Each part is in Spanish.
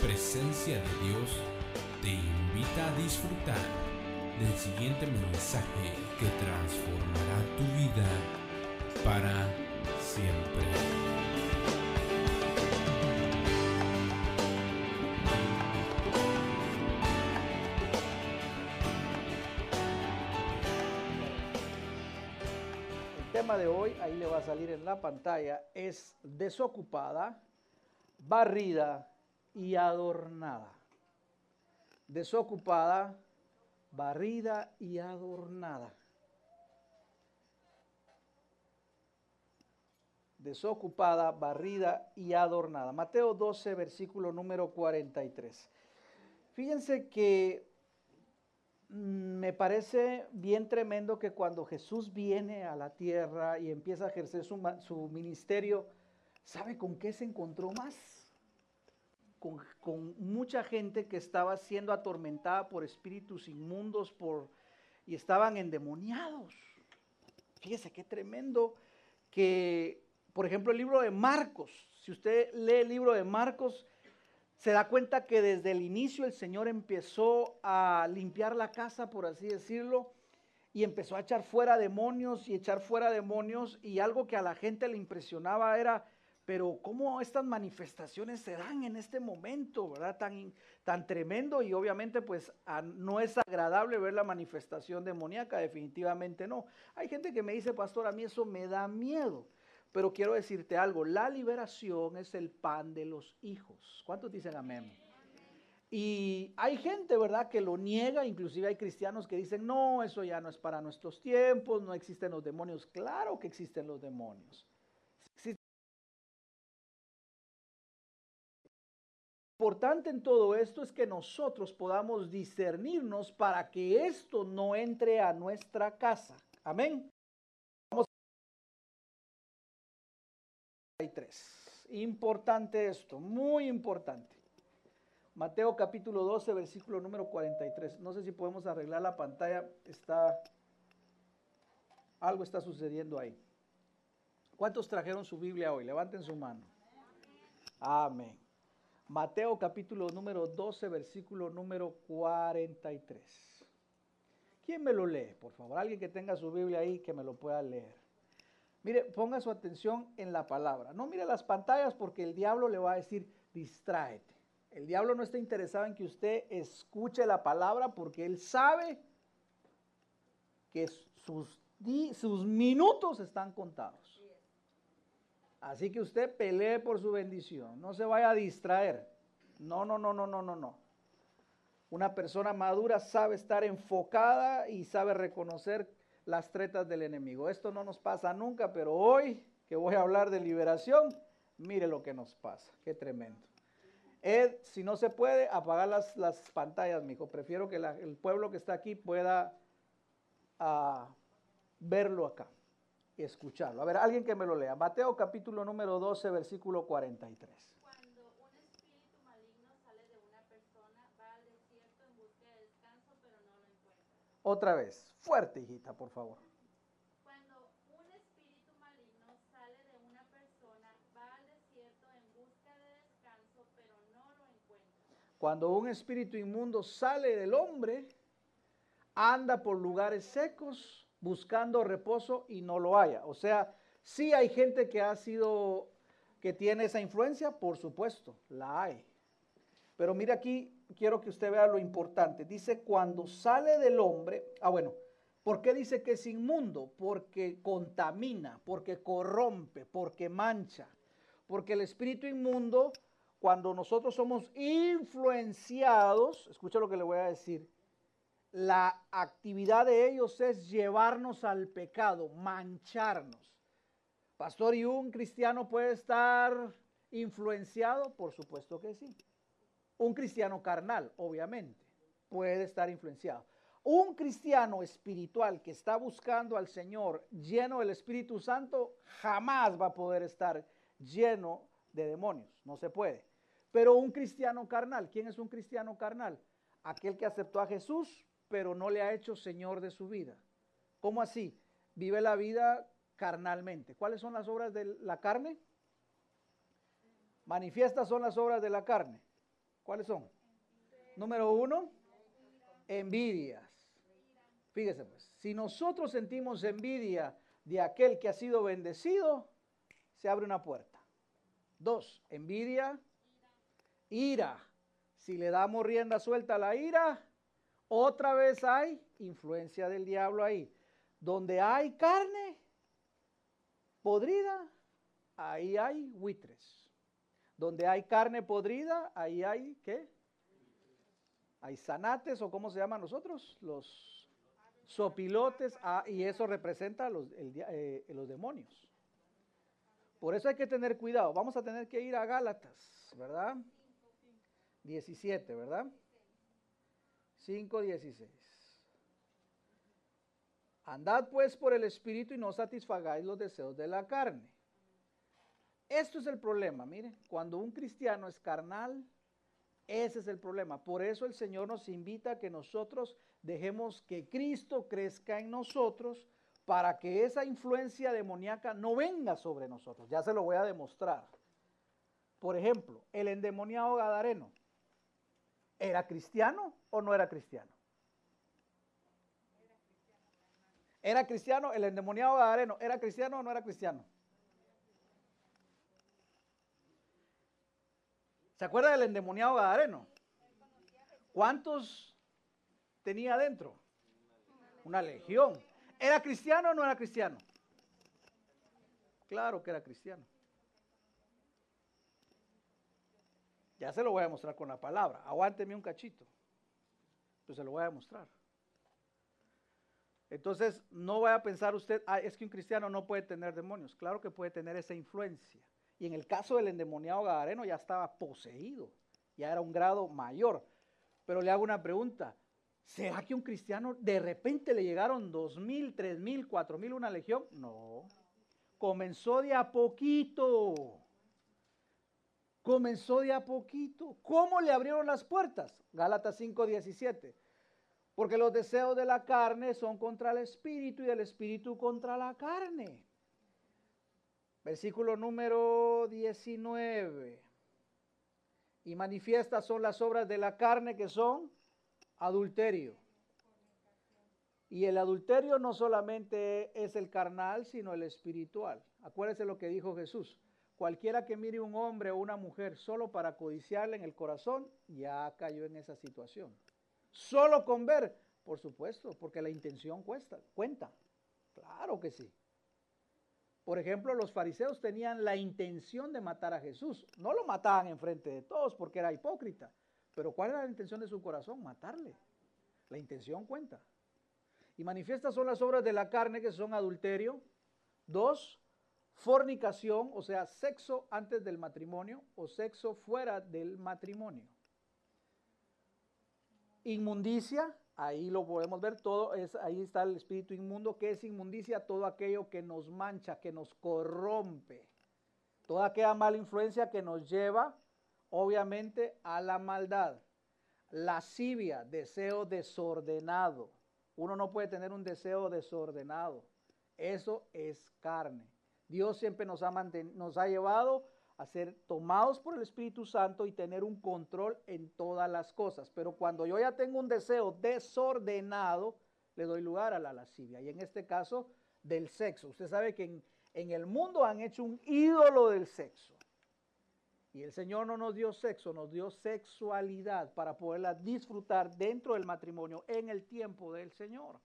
Presencia de Dios, te invita a disfrutar del siguiente mensaje que transformará tu vida para siempre. El tema de hoy, ahí le va a salir en la pantalla, es desocupada, barrida y adornada. Desocupada, barrida y adornada. Desocupada, barrida y adornada. Mateo 12, versículo número 43. Fíjense que mm, me parece bien tremendo que cuando Jesús viene a la tierra y empieza a ejercer su, su ministerio, ¿sabe con qué se encontró más? Con, mucha gente que estaba siendo atormentada por espíritus inmundos por, y estaban endemoniados. Fíjese qué tremendo que, por ejemplo, el libro de Marcos, si usted lee el libro de Marcos, se da cuenta que desde el inicio el Señor empezó a limpiar la casa, por así decirlo, y empezó a echar fuera demonios y echar fuera demonios, y algo que a la gente le impresionaba era, pero cómo estas manifestaciones se dan en este momento, ¿verdad? Tan, tan tremendo y obviamente pues no es agradable ver la manifestación demoníaca, definitivamente no. Hay gente que me dice, pastor, a mí eso me da miedo. Pero quiero decirte algo, la liberación es el pan de los hijos. ¿Cuántos dicen amén? Y hay gente, ¿verdad?, que lo niega, inclusive hay cristianos que dicen, no, eso ya no es para nuestros tiempos, no existen los demonios. Claro que existen los demonios. Importante en todo esto es que nosotros podamos discernirnos para que esto no entre a nuestra casa. Amén. 43. Importante esto, muy importante. Mateo capítulo 12, versículo número 43. No sé si podemos arreglar la pantalla, está algo está sucediendo ahí. ¿Cuántos trajeron su Biblia hoy? Levanten su mano. Amén. Mateo capítulo número 12, versículo número 43. ¿Quién me lo lee, por favor? Alguien que tenga su Biblia ahí que me lo pueda leer. Mire, ponga su atención en la palabra. No mire las pantallas porque el diablo le va a decir, distráete. El diablo no está interesado en que usted escuche la palabra porque él sabe que sus, sus minutos están contados. Así que usted pelee por su bendición. No se vaya a distraer. No, no, no, no, no, no, no. Una persona madura sabe estar enfocada y sabe reconocer las tretas del enemigo. Esto no nos pasa nunca, pero hoy que voy a hablar de liberación, mire lo que nos pasa. Qué tremendo. Ed, si no se puede, apagar las, las pantallas, mijo. Prefiero que el pueblo que está aquí pueda ah, verlo acá escucharlo. A ver, alguien que me lo lea. Mateo capítulo número 12, versículo 43. Cuando un espíritu maligno sale de una persona, va al desierto en busca de descanso, pero no lo encuentra. Otra vez, fuerte, hijita, por favor. Cuando un espíritu maligno sale de una persona, va al desierto en busca de descanso, pero no lo encuentra. Cuando un espíritu inmundo sale del hombre, anda por lugares secos buscando reposo y no lo haya. O sea, sí hay gente que ha sido, que tiene esa influencia, por supuesto, la hay. Pero mire aquí, quiero que usted vea lo importante. Dice, cuando sale del hombre, ah bueno, ¿por qué dice que es inmundo? Porque contamina, porque corrompe, porque mancha. Porque el espíritu inmundo, cuando nosotros somos influenciados, escucha lo que le voy a decir, la actividad de ellos es llevarnos al pecado, mancharnos. Pastor, ¿y un cristiano puede estar influenciado? Por supuesto que sí. Un cristiano carnal, obviamente, puede estar influenciado. Un cristiano espiritual que está buscando al Señor lleno del Espíritu Santo jamás va a poder estar lleno de demonios. No se puede. Pero un cristiano carnal, ¿quién es un cristiano carnal? Aquel que aceptó a Jesús, pero no le ha hecho Señor de su vida. ¿Cómo así? Vive la vida carnalmente. ¿Cuáles son las obras de la carne? Manifiestas son las obras de la carne. ¿Cuáles son? Número uno, envidias. Fíjese pues, si nosotros sentimos envidia de aquel que ha sido bendecido, se abre una puerta. Dos, envidia, ira. Si le damos rienda suelta a la ira, otra vez hay influencia del diablo ahí. Donde hay carne podrida, ahí hay buitres. Donde hay carne podrida, ahí hay, ¿qué? Hay zanates o cómo se llaman nosotros, los sopilotes, ah, y eso representa los, eh, los demonios. Por eso hay que tener cuidado. Vamos a tener que ir a Gálatas, ¿verdad? 17, ¿verdad? 5.16. Andad pues por el Espíritu y no satisfagáis los deseos de la carne. Esto es el problema, mire, cuando un cristiano es carnal, ese es el problema. Por eso el Señor nos invita a que nosotros dejemos que Cristo crezca en nosotros para que esa influencia demoníaca no venga sobre nosotros. Ya se lo voy a demostrar. Por ejemplo, el endemoniado Gadareno, ¿era cristiano o no era cristiano? ¿Era cristiano? El endemoniado Gadareno, ¿era cristiano o no era cristiano? ¿Se acuerda del endemoniado Gadareno? ¿Cuántos tenía adentro? Una legión. ¿Era cristiano o no era cristiano? Claro que era cristiano. Ya se lo voy a mostrar con la palabra. Aguánteme un cachito. Pues se lo voy a mostrar. Entonces, no vaya a pensar usted, es que un cristiano no puede tener demonios. Claro que puede tener esa influencia. Y en el caso del endemoniado Gadareno ya estaba poseído, ya era un grado mayor. Pero le hago una pregunta, ¿será que un cristiano de repente le llegaron dos mil, tres mil, cuatro mil una legión? No, comenzó de a poquito. Comenzó de a poquito. ¿Cómo le abrieron las puertas? Gálatas 5:17. Porque los deseos de la carne son contra el espíritu y el espíritu contra la carne. Versículo número 19. Y manifiestas son las obras de la carne que son adulterio. Y el adulterio no solamente es el carnal, sino el espiritual. Acuérdese lo que dijo Jesús. Cualquiera que mire un hombre o una mujer solo para codiciarle en el corazón, ya cayó en esa situación. Solo con ver, por supuesto, porque la intención cuesta, cuenta. Claro que sí. Por ejemplo, los fariseos tenían la intención de matar a Jesús. No lo mataban enfrente de todos porque era hipócrita. Pero ¿cuál era la intención de su corazón? Matarle. La intención cuenta. Y manifiestas son las obras de la carne que son adulterio. Dos, fornicación, o sea, sexo antes del matrimonio o sexo fuera del matrimonio. Inmundicia, Ahí lo podemos ver todo, es, ahí está el espíritu inmundo, que es inmundicia, todo aquello que nos mancha, que nos corrompe, toda aquella mala influencia que nos lleva, obviamente, a la maldad. Lascivia, deseo desordenado. Uno no puede tener un deseo desordenado. Eso es carne. Dios siempre nos ha, nos ha llevado a ser tomados por el Espíritu Santo y tener un control en todas las cosas. Pero cuando yo ya tengo un deseo desordenado, le doy lugar a la lascivia. Y en este caso, del sexo. Usted sabe que en, en el mundo han hecho un ídolo del sexo. Y el Señor no nos dio sexo, nos dio sexualidad para poderla disfrutar dentro del matrimonio en el tiempo del Señor.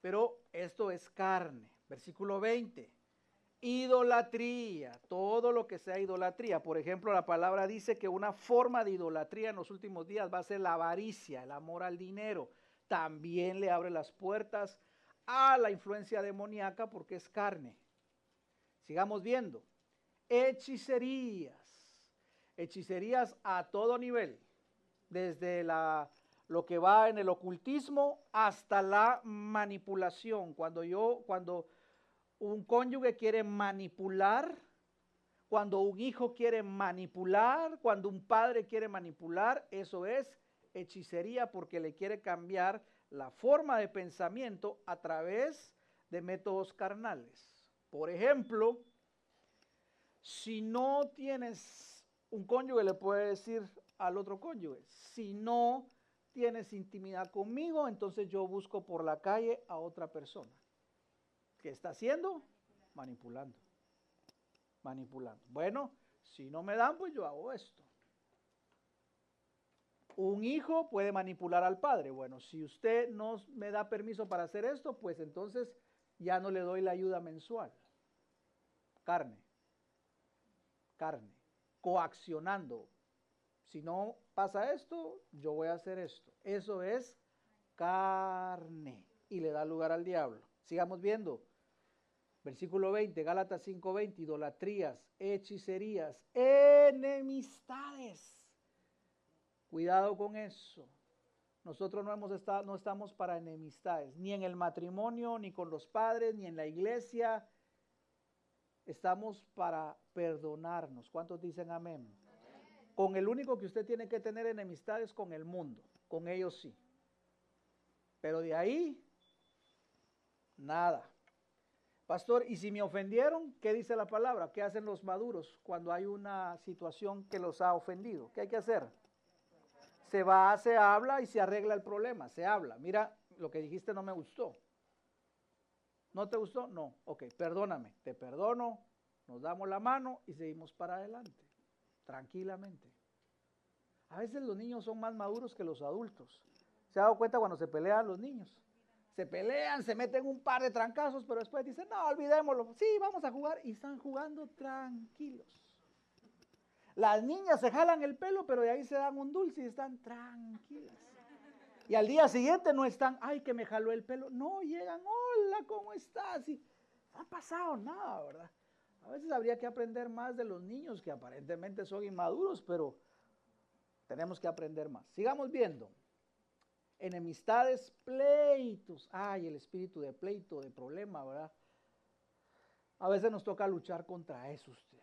Pero esto es carne. Versículo 20. Idolatría, todo lo que sea idolatría. Por ejemplo, la palabra dice que una forma de idolatría en los últimos días va a ser la avaricia, el amor al dinero. También le abre las puertas a la influencia demoníaca porque es carne. Sigamos viendo. Hechicerías. Hechicerías a todo nivel. Desde lo que va en el ocultismo hasta la manipulación. Cuando yo, cuando un cónyuge quiere manipular, cuando un hijo quiere manipular, cuando un padre quiere manipular, eso es hechicería porque le quiere cambiar la forma de pensamiento a través de métodos carnales. Por ejemplo, Si no tienes un cónyuge, le puede decir al otro cónyuge, si no tienes intimidad conmigo, entonces yo busco por la calle a otra persona. ¿Qué está haciendo? Manipulando. Manipulando. Bueno, si no me dan, pues yo hago esto. Un hijo puede manipular al padre. Bueno, si usted no me da permiso para hacer esto, pues entonces ya no le doy la ayuda mensual. Carne. Carne. Coaccionando. Si no pasa esto, yo voy a hacer esto. Eso es carne. Y le da lugar al diablo. Sigamos viendo. Versículo 20, Gálatas 5:20, idolatrías, hechicerías, enemistades Cuidado con eso. Nosotros no, hemos estado, no estamos para enemistades, ni en el matrimonio, ni con los padres, ni en la iglesia. Estamos para perdonarnos. ¿Cuántos dicen amén? Con el único que usted tiene que tener enemistades con el mundo. Con ellos sí. Pero de ahí, nada. Pastor, ¿y si me ofendieron? ¿Qué dice la palabra? ¿Qué hacen los maduros cuando hay una situación que los ha ofendido? ¿Qué hay que hacer? se va, se habla y se arregla el problema, se habla. Mira, lo que dijiste no me gustó. ¿No te gustó? No. Ok, perdóname, te perdono, nos damos la mano y seguimos para adelante, tranquilamente. A veces los niños son más maduros que los adultos. ¿Se ha dado cuenta cuando se pelean los niños? Se pelean, se meten un par de trancazos, pero después dicen, no, olvidémoslo. Sí, vamos a jugar. Y están jugando tranquilos. Las niñas se jalan el pelo, pero de ahí se dan un dulce y están tranquilas. Y al día siguiente no están, ay, que me jaló el pelo. No, llegan, hola, ¿cómo estás? Y no ha pasado nada, ¿verdad? A veces habría que aprender más de los niños que aparentemente son inmaduros, pero tenemos que aprender más. Sigamos viendo. Enemistades, pleitos. Ay, el espíritu de pleito, de problema, ¿verdad? A veces nos toca luchar contra eso usted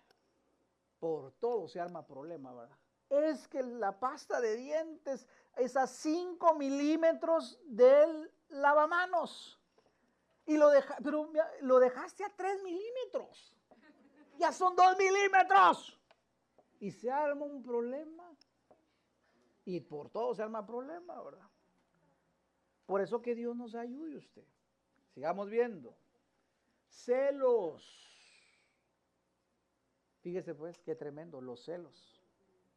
por todo se arma problema, ¿verdad? Es que la pasta de dientes es a 5 milímetros del lavamanos. Y lo, pero lo dejaste a 3 milímetros. Ya son 2 milímetros. Y se arma un problema. Y por todo se arma problema, ¿verdad? Por eso que Dios nos ayude usted. Sigamos viendo. Celos. Fíjese pues, qué tremendo, los celos.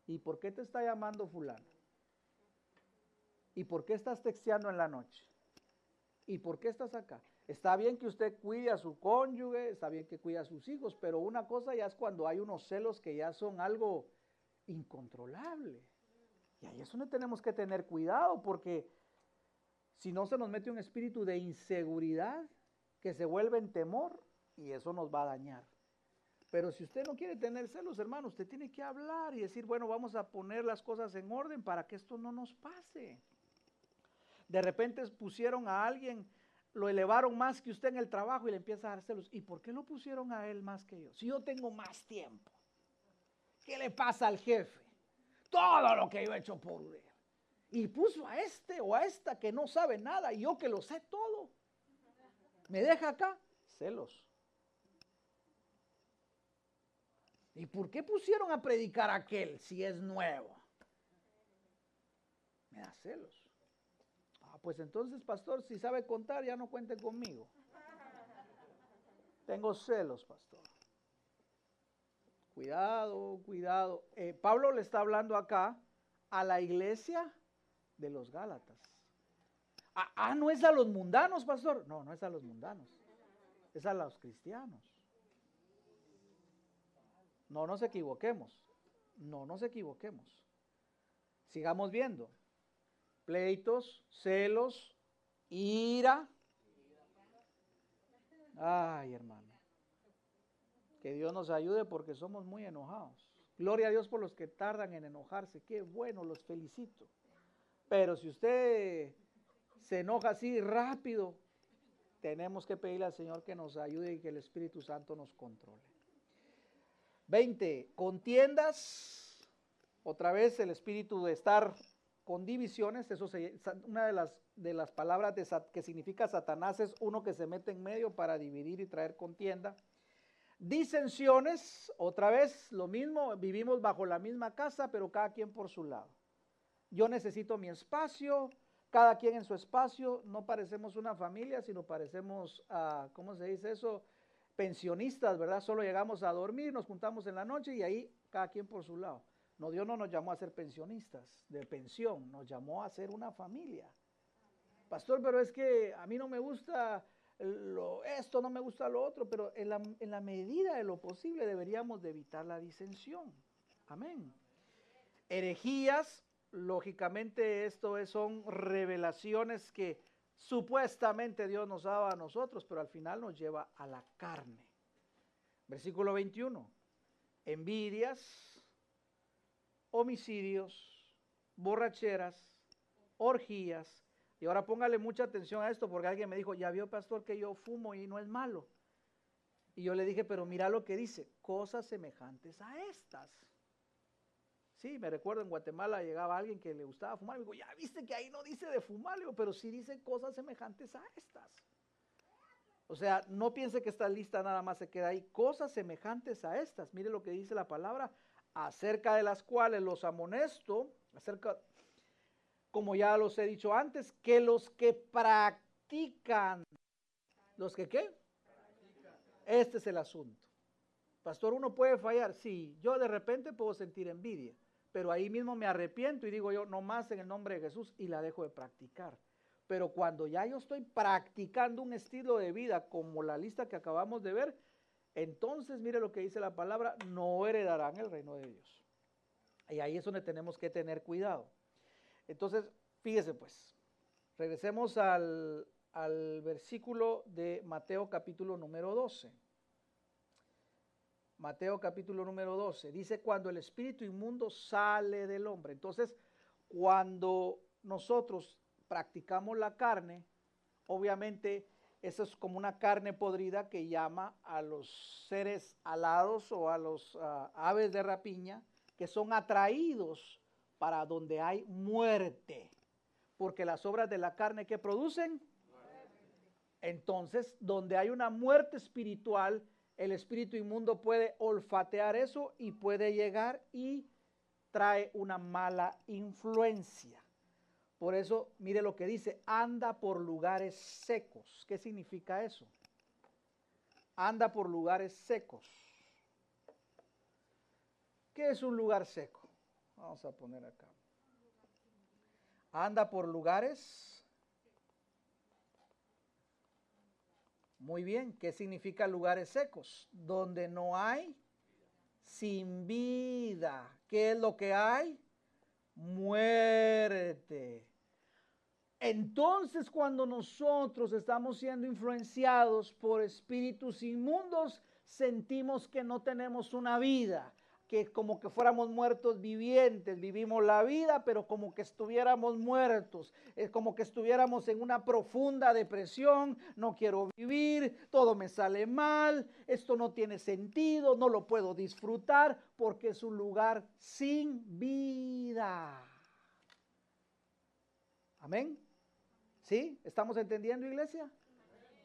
¿Y por qué te está llamando fulano? ¿Y por qué estás texteando en la noche? ¿Y por qué estás acá? Está bien que usted cuide a su cónyuge, está bien que cuide a sus hijos, pero una cosa ya es cuando hay unos celos que ya son algo incontrolable. Y ahí es donde tenemos que tener cuidado porque si no se nos mete un espíritu de inseguridad que se vuelve en temor y eso nos va a dañar. Pero si usted no quiere tener celos, hermano, usted tiene que hablar y decir, bueno, vamos a poner las cosas en orden para que esto no nos pase. De repente pusieron a alguien, lo elevaron más que usted en el trabajo y le empieza a dar celos. ¿Y por qué lo pusieron a él más que yo? Si yo tengo más tiempo. ¿Qué le pasa al jefe? Todo lo que yo he hecho por él. Y puso a este o a esta que no sabe nada y yo que lo sé todo. Me deja acá celos. ¿Y por qué pusieron a predicar aquel si es nuevo? Me da celos. Ah, pues entonces, pastor, si sabe contar, ya no cuente conmigo. Tengo celos, pastor. Cuidado, cuidado. Eh, Pablo le está hablando acá a la iglesia de los Gálatas. Ah, ah, no es a los mundanos, pastor. No, no es a los mundanos. Es a los cristianos. No nos equivoquemos. No nos equivoquemos. Sigamos viendo. Pleitos, celos, ira. Ay, hermano. Que Dios nos ayude porque somos muy enojados. Gloria a Dios por los que tardan en enojarse. Qué bueno, los felicito. Pero si usted se enoja así rápido, tenemos que pedirle al Señor que nos ayude y que el Espíritu Santo nos controle. 20. Contiendas. Otra vez el espíritu de estar con divisiones. Eso es una de las, de las palabras que significa Satanás es uno que se mete en medio para dividir y traer contienda. Disensiones, otra vez lo mismo, vivimos bajo la misma casa, pero cada quien por su lado. Yo necesito mi espacio, cada quien en su espacio, no parecemos una familia, sino parecemos, uh, ¿cómo se dice eso? Pensionistas, ¿verdad? Solo llegamos a dormir, nos juntamos en la noche y ahí cada quien por su lado. No, Dios no nos llamó a ser pensionistas de pensión, nos llamó a ser una familia. Pastor, pero es que a mí no me gusta esto no me gusta lo otro, pero en la, en la medida de lo posible deberíamos de evitar la disensión. Amén. Herejías, lógicamente esto son revelaciones que supuestamente Dios nos daba a nosotros, pero al final nos lleva a la carne. Versículo 21. Envidias, homicidios, borracheras, orgías, y ahora póngale mucha atención a esto porque alguien me dijo, ya vio pastor que yo fumo y no es malo. Y yo le dije, pero mira lo que dice, cosas semejantes a estas. Sí, me recuerdo en Guatemala llegaba alguien que le gustaba fumar y me dijo, ya viste que ahí no dice de fumar, pero sí dice cosas semejantes a estas. O sea, no piense que esta lista nada más se queda ahí, cosas semejantes a estas. Mire lo que dice la palabra, acerca de las cuales los amonesto, acerca como ya los he dicho antes, que los que practican, los que qué? Este es el asunto. Pastor, uno puede fallar, sí, yo de repente puedo sentir envidia, pero ahí mismo me arrepiento y digo yo, no más en el nombre de Jesús y la dejo de practicar. Pero cuando ya yo estoy practicando un estilo de vida como la lista que acabamos de ver, entonces mire lo que dice la palabra, no heredarán el reino de Dios. Y ahí es donde tenemos que tener cuidado. Entonces, fíjese pues, regresemos al, versículo de Mateo capítulo número 12. Mateo capítulo número 12. Dice, cuando el espíritu inmundo sale del hombre. Entonces, cuando nosotros practicamos la carne, obviamente eso es como una carne podrida que llama a los seres alados o a los ah, aves de rapiña que son atraídos para donde hay muerte. Porque las obras de la carne que producen, entonces donde hay una muerte espiritual, el espíritu inmundo puede olfatear eso y puede llegar y trae una mala influencia. Por eso, mire lo que dice, anda por lugares secos. ¿Qué significa eso? Anda por lugares secos. ¿Qué es un lugar seco? Vamos a poner acá. Anda por lugares. Muy bien, ¿qué significa lugares secos? Donde no hay sin vida. ¿Qué es lo que hay? Muerte. Entonces cuando nosotros estamos siendo influenciados por espíritus inmundos, sentimos que no tenemos una vida que como que fuéramos muertos vivientes, vivimos la vida, pero como que estuviéramos muertos, es como que estuviéramos en una profunda depresión, no quiero vivir, todo me sale mal, esto no tiene sentido, no lo puedo disfrutar porque es un lugar sin vida. Amén. ¿Sí? ¿Estamos entendiendo, iglesia?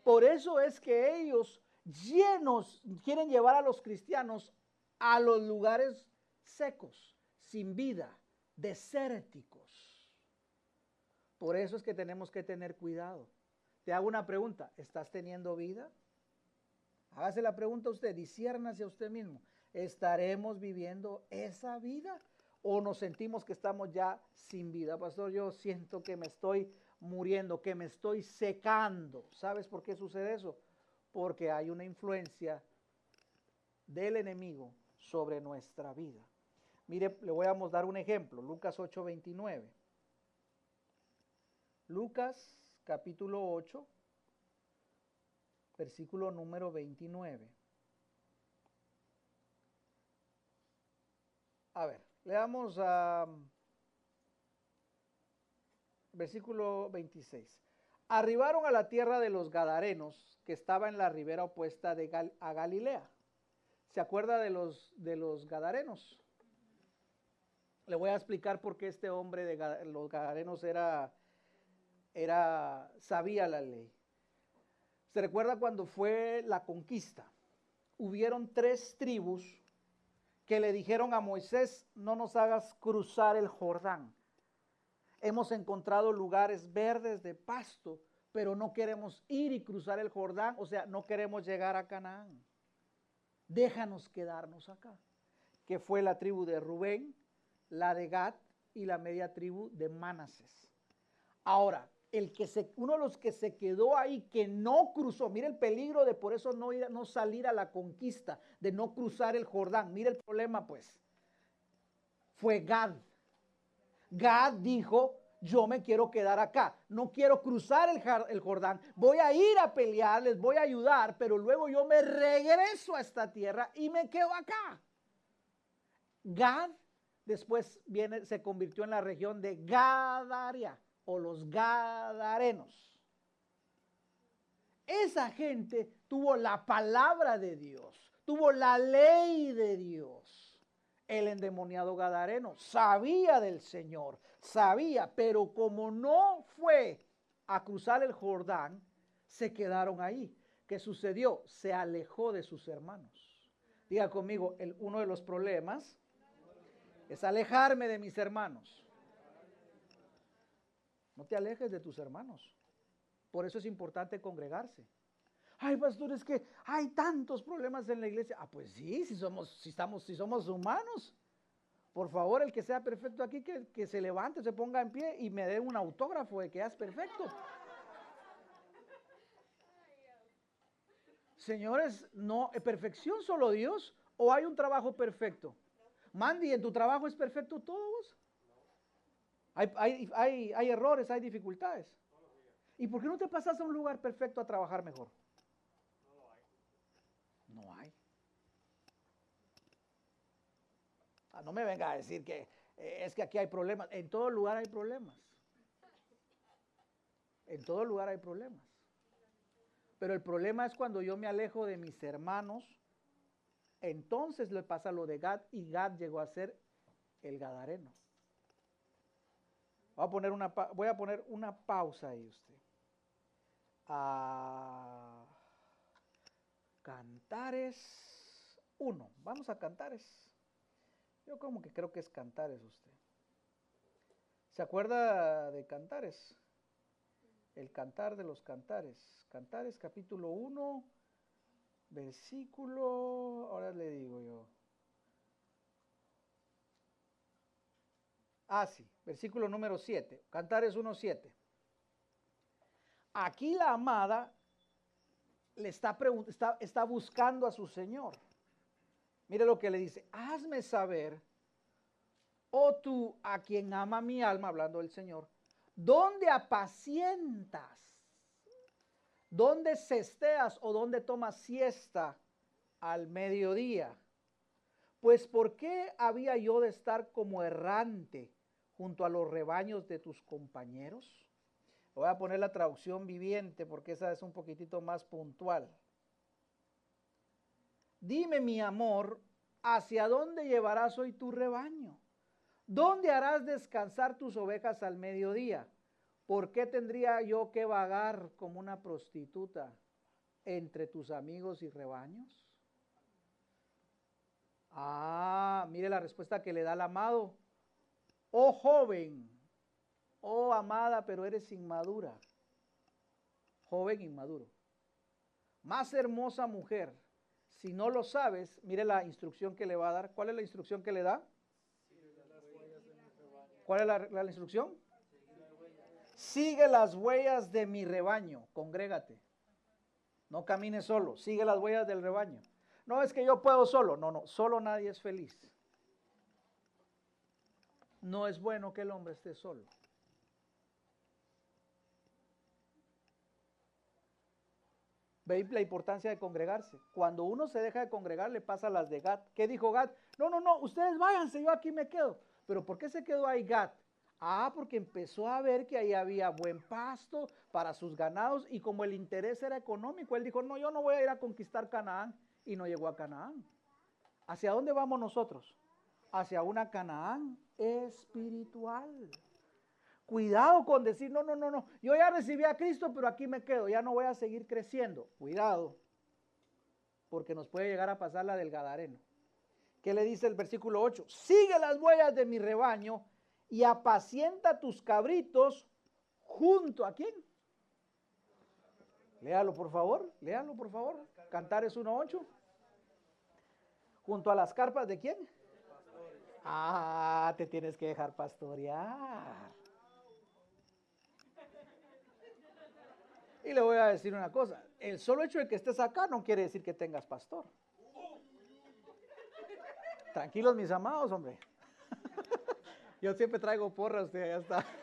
Por eso es que ellos llenos quieren llevar a los cristianos a los lugares secos, sin vida, desérticos. Por eso es que tenemos que tener cuidado. Te hago una pregunta, ¿estás teniendo vida? Hágase la pregunta a usted, disiérnase a usted mismo. ¿Estaremos viviendo esa vida o nos sentimos que estamos ya sin vida? Pastor, yo siento que me estoy muriendo, que me estoy secando. ¿Sabes por qué sucede eso? Porque hay una influencia del enemigo sobre nuestra vida. Mire, le voy a dar un ejemplo, Lucas 8:29. Lucas capítulo 8, versículo número 29. A ver, leamos a versículo 26. Arribaron a la tierra de los Gadarenos, que estaba en la ribera opuesta de a Galilea. ¿Se acuerda de los, de los Gadarenos? Le voy a explicar por qué este hombre de los Gadarenos era, era, sabía la ley. ¿Se recuerda cuando fue la conquista? hubieron tres tribus que le dijeron a Moisés, no nos hagas cruzar el Jordán. Hemos encontrado lugares verdes de pasto, pero no queremos ir y cruzar el Jordán, o sea, no queremos llegar a Canaán. Déjanos quedarnos acá, que fue la tribu de Rubén, la de Gad y la media tribu de Manases. Ahora, el que se, uno de los que se quedó ahí, que no cruzó, mire el peligro de por eso no, ir, no salir a la conquista, de no cruzar el Jordán. Mire el problema pues. Fue Gad. Gad dijo, yo me quiero quedar acá, no quiero cruzar el, el, Jordán, voy a ir a pelear, les voy a ayudar, pero luego yo me regreso a esta tierra y me quedo acá. Gad después viene, se convirtió en la región de Gadaria o los Gadarenos. Esa gente tuvo la palabra de Dios, tuvo la ley de Dios. El endemoniado Gadareno sabía del Señor, sabía, pero como no fue a cruzar el Jordán, se quedaron ahí. ¿Qué sucedió? Se alejó de sus hermanos. Diga conmigo, uno de los problemas es alejarme de mis hermanos. No te alejes de tus hermanos. Por eso es importante congregarse. Ay, pastor, es que hay tantos problemas en la iglesia. Ah, pues sí, si somos, si estamos, si somos humanos. Por favor, el que sea perfecto aquí, que, que se levante, se ponga en pie y me dé un autógrafo de que es perfecto. Señores, no, perfección solo Dios o hay un trabajo perfecto. Mandy, ¿en tu trabajo es perfecto todos? Hay, hay, errores, hay dificultades. ¿Y por qué no te pasas a un lugar perfecto a trabajar mejor? No hay. Ah, no me venga a decir que eh, es que aquí hay problemas. En todo lugar hay problemas. En todo lugar hay problemas. Pero el problema es cuando yo me alejo de mis hermanos. Entonces le pasa lo de Gad y Gad llegó a ser el Gadareno. Voy a poner una, a pausa ahí usted. A Cantares 1. Vamos a Cantares. Yo como que creo que es Cantares usted. ¿Se acuerda de Cantares? El cantar de los cantares. Cantares capítulo 1, versículo, ahora le digo yo. Ah, sí, versículo número 7, Cantares 1.7. Aquí la amada le está, está, está buscando a su Señor. Mire lo que le dice, hazme saber, oh tú a quien ama mi alma, hablando del Señor, ¿dónde apacientas? ¿Dónde cesteas o dónde tomas siesta al mediodía? Pues ¿por qué había yo de estar como errante junto a los rebaños de tus compañeros? Voy a poner la traducción viviente porque esa es un poquitito más puntual. Dime, mi amor, ¿hacia dónde llevarás hoy tu rebaño? ¿Dónde harás descansar tus ovejas al mediodía? ¿Por qué tendría yo que vagar como una prostituta entre tus amigos y rebaños? Ah, mire la respuesta que le da el amado oh joven, oh amada, pero eres inmadura. Joven inmaduro. Más hermosa mujer. Si no lo sabes, mire la instrucción que le va a dar. ¿Cuál es la instrucción que le da? ¿Cuál es la, instrucción? Sigue las huellas de mi rebaño. Congrégate. No camines solo. Sigue las huellas del rebaño. No es que yo puedo solo. No, no. Solo nadie es feliz no es bueno que el hombre esté solo. ¿Veis la importancia de congregarse? Cuando uno se deja de congregar, le pasa las de Gat. ¿Qué dijo Gat? No, no, no, ustedes váyanse, yo aquí me quedo. ¿Pero por qué se quedó ahí Gat? Ah, porque empezó a ver que ahí había buen pasto para sus ganados y como el interés era económico, él dijo, no, yo no voy a ir a conquistar Canaán y no llegó a Canaán. ¿Hacia dónde vamos nosotros? Hacia una Canaán espiritual. Cuidado con decir, no, no, no, no, yo ya recibí a Cristo, pero aquí me quedo, ya no voy a seguir creciendo. Cuidado. porque nos puede llegar a pasar la del Gadareno. ¿Qué le dice el versículo 8? Sigue las huellas de mi rebaño y apacienta tus cabritos junto a quién? Léalo por favor, léalo por favor. Cantar es 1.8. Junto a las carpas de quién? Ah, te tienes que dejar pastorear. Y le voy a decir una cosa, el solo hecho de que estés acá no quiere decir que tengas pastor. Tranquilos mis amados, hombre. Yo siempre traigo porra, usted ya está.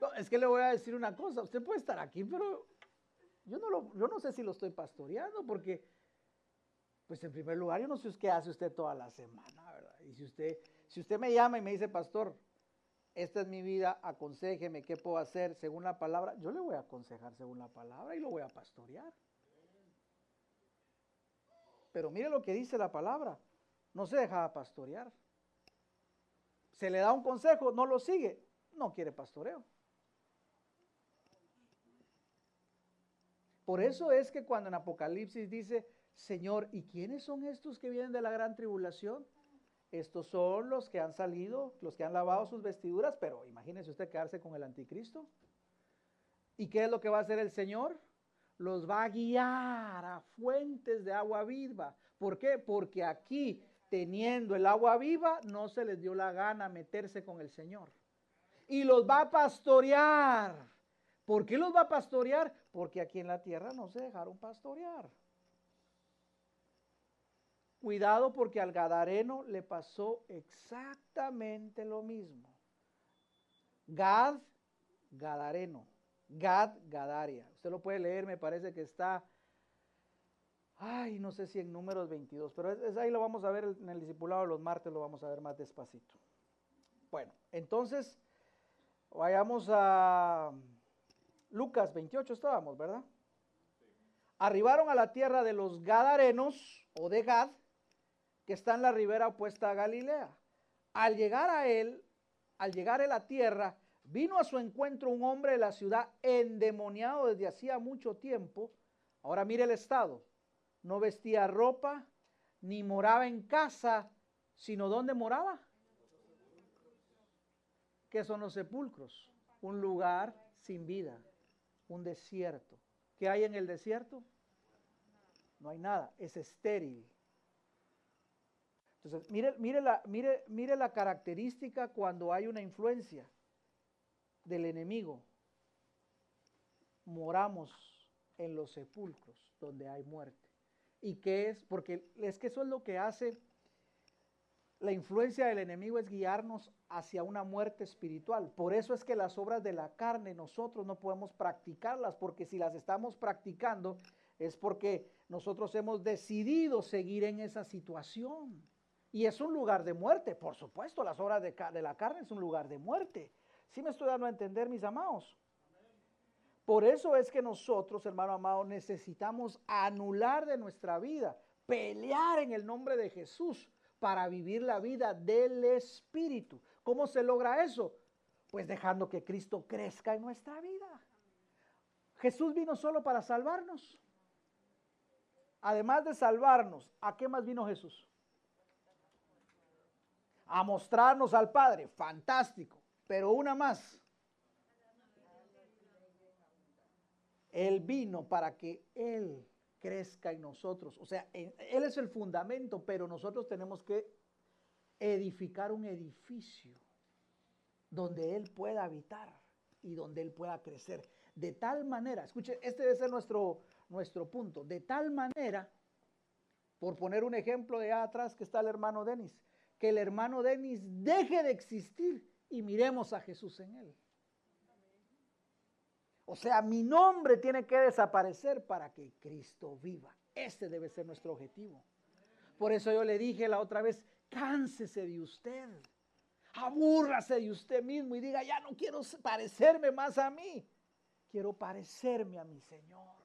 No, es que le voy a decir una cosa, usted puede estar aquí, pero yo no, lo, yo no sé si lo estoy pastoreando, porque, pues en primer lugar, yo no sé qué hace usted toda la semana, ¿verdad? Y si usted, si usted me llama y me dice, pastor, esta es mi vida, aconsejeme qué puedo hacer según la palabra, yo le voy a aconsejar según la palabra y lo voy a pastorear. Pero mire lo que dice la palabra, no se deja pastorear. Se le da un consejo, no lo sigue, no quiere pastoreo. Por eso es que cuando en Apocalipsis dice, Señor, ¿y quiénes son estos que vienen de la gran tribulación? Estos son los que han salido, los que han lavado sus vestiduras, pero imagínese usted quedarse con el anticristo. ¿Y qué es lo que va a hacer el Señor? Los va a guiar a fuentes de agua viva. ¿Por qué? Porque aquí, teniendo el agua viva, no se les dio la gana meterse con el Señor. Y los va a pastorear. ¿Por qué los va a pastorear? Porque aquí en la tierra no se dejaron pastorear. Cuidado porque al Gadareno le pasó exactamente lo mismo. Gad, Gadareno. Gad, Gadaria. Usted lo puede leer, me parece que está, ay, no sé si en números 22, pero es, ahí lo vamos a ver en el discipulado de los martes, lo vamos a ver más despacito. Bueno, entonces, vayamos a Lucas 28 estábamos, ¿verdad? Arribaron a la tierra de los Gadarenos o de Gad, está en la ribera opuesta a Galilea. Al llegar a él, al llegar a la tierra, vino a su encuentro un hombre de la ciudad endemoniado desde hacía mucho tiempo. Ahora mire el estado. No vestía ropa, ni moraba en casa, sino ¿dónde moraba? ¿Qué son los sepulcros? Un lugar sin vida, un desierto. ¿Qué hay en el desierto? No hay nada, es estéril. Entonces, mire, mire, la, mire, mire la característica cuando hay una influencia del enemigo. Moramos en los sepulcros donde hay muerte. ¿Y qué es? Porque es que eso es lo que hace la influencia del enemigo es guiarnos hacia una muerte espiritual. Por eso es que las obras de la carne nosotros no podemos practicarlas, porque si las estamos practicando es porque nosotros hemos decidido seguir en esa situación. Y es un lugar de muerte, por supuesto, las obras de, la carne es un lugar de muerte. ¿Sí me estoy dando a entender, mis amados? Por eso es que nosotros, hermano amado, necesitamos anular de nuestra vida, pelear en el nombre de Jesús para vivir la vida del Espíritu. ¿Cómo se logra eso? Pues dejando que Cristo crezca en nuestra vida. Jesús vino solo para salvarnos. Además de salvarnos, ¿a qué más vino Jesús? A mostrarnos al Padre. Fantástico. Pero una más. Él vino para que Él crezca en nosotros. O sea, Él es el fundamento, pero nosotros tenemos que edificar un edificio donde Él pueda habitar y donde Él pueda crecer. De tal manera, escuche, este debe ser nuestro, nuestro punto, de tal manera, por poner un ejemplo de atrás que está el hermano Denis, que el hermano Denis deje de existir y miremos a Jesús en él. O sea, mi nombre tiene que desaparecer para que Cristo viva. Este debe ser nuestro objetivo. Por eso yo le dije la otra vez, cánsese de usted. Abúrrase de usted mismo y diga, ya no quiero parecerme más a mí. Quiero parecerme a mi Señor.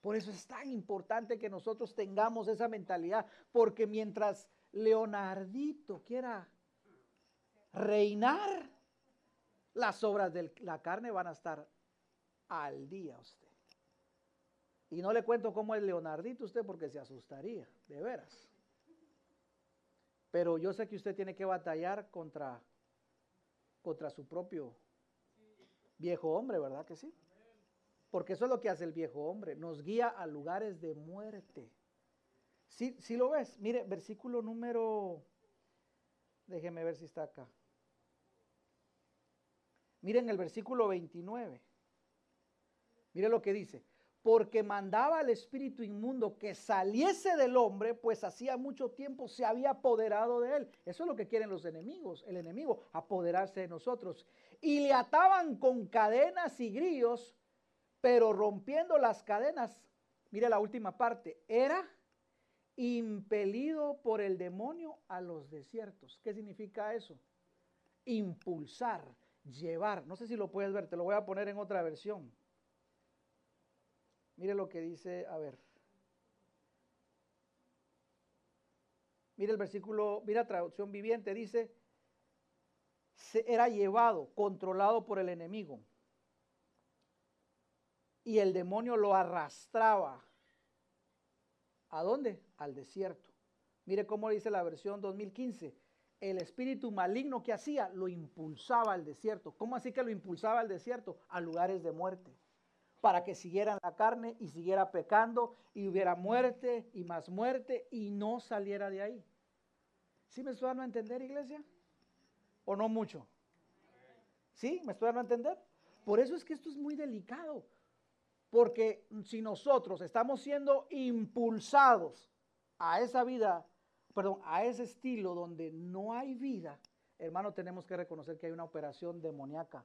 Por eso es tan importante que nosotros tengamos esa mentalidad, porque mientras Leonardito quiera reinar, las obras de la carne van a estar al día usted. Y no le cuento cómo es Leonardito usted porque se asustaría, de veras. Pero yo sé que usted tiene que batallar contra, contra su propio viejo hombre, ¿verdad que sí? Porque eso es lo que hace el viejo hombre, nos guía a lugares de muerte. Si ¿Sí, lo ves, mire, versículo número, déjeme ver si está acá. Miren el versículo 29. Mire lo que dice. Porque mandaba al espíritu inmundo que saliese del hombre, pues hacía mucho tiempo se había apoderado de él. Eso es lo que quieren los enemigos, el enemigo, apoderarse de nosotros. Y le ataban con cadenas y grillos, pero rompiendo las cadenas, mire la última parte, era impelido por el demonio a los desiertos. ¿Qué significa eso? Impulsar, llevar. No sé si lo puedes ver, te lo voy a poner en otra versión. Mire lo que dice, a ver. Mire el versículo, mira traducción viviente, dice, se era llevado, controlado por el enemigo. Y el demonio lo arrastraba. ¿A dónde? Al desierto. Mire cómo dice la versión 2015. El espíritu maligno que hacía lo impulsaba al desierto. ¿Cómo así que lo impulsaba al desierto? A lugares de muerte para que siguieran la carne y siguiera pecando y hubiera muerte y más muerte y no saliera de ahí. ¿Sí me estoy dando a entender, iglesia? ¿O no mucho? ¿Sí? ¿Me estoy dando a entender? Por eso es que esto es muy delicado. Porque si nosotros estamos siendo impulsados a esa vida, perdón, a ese estilo donde no hay vida, hermano, tenemos que reconocer que hay una operación demoníaca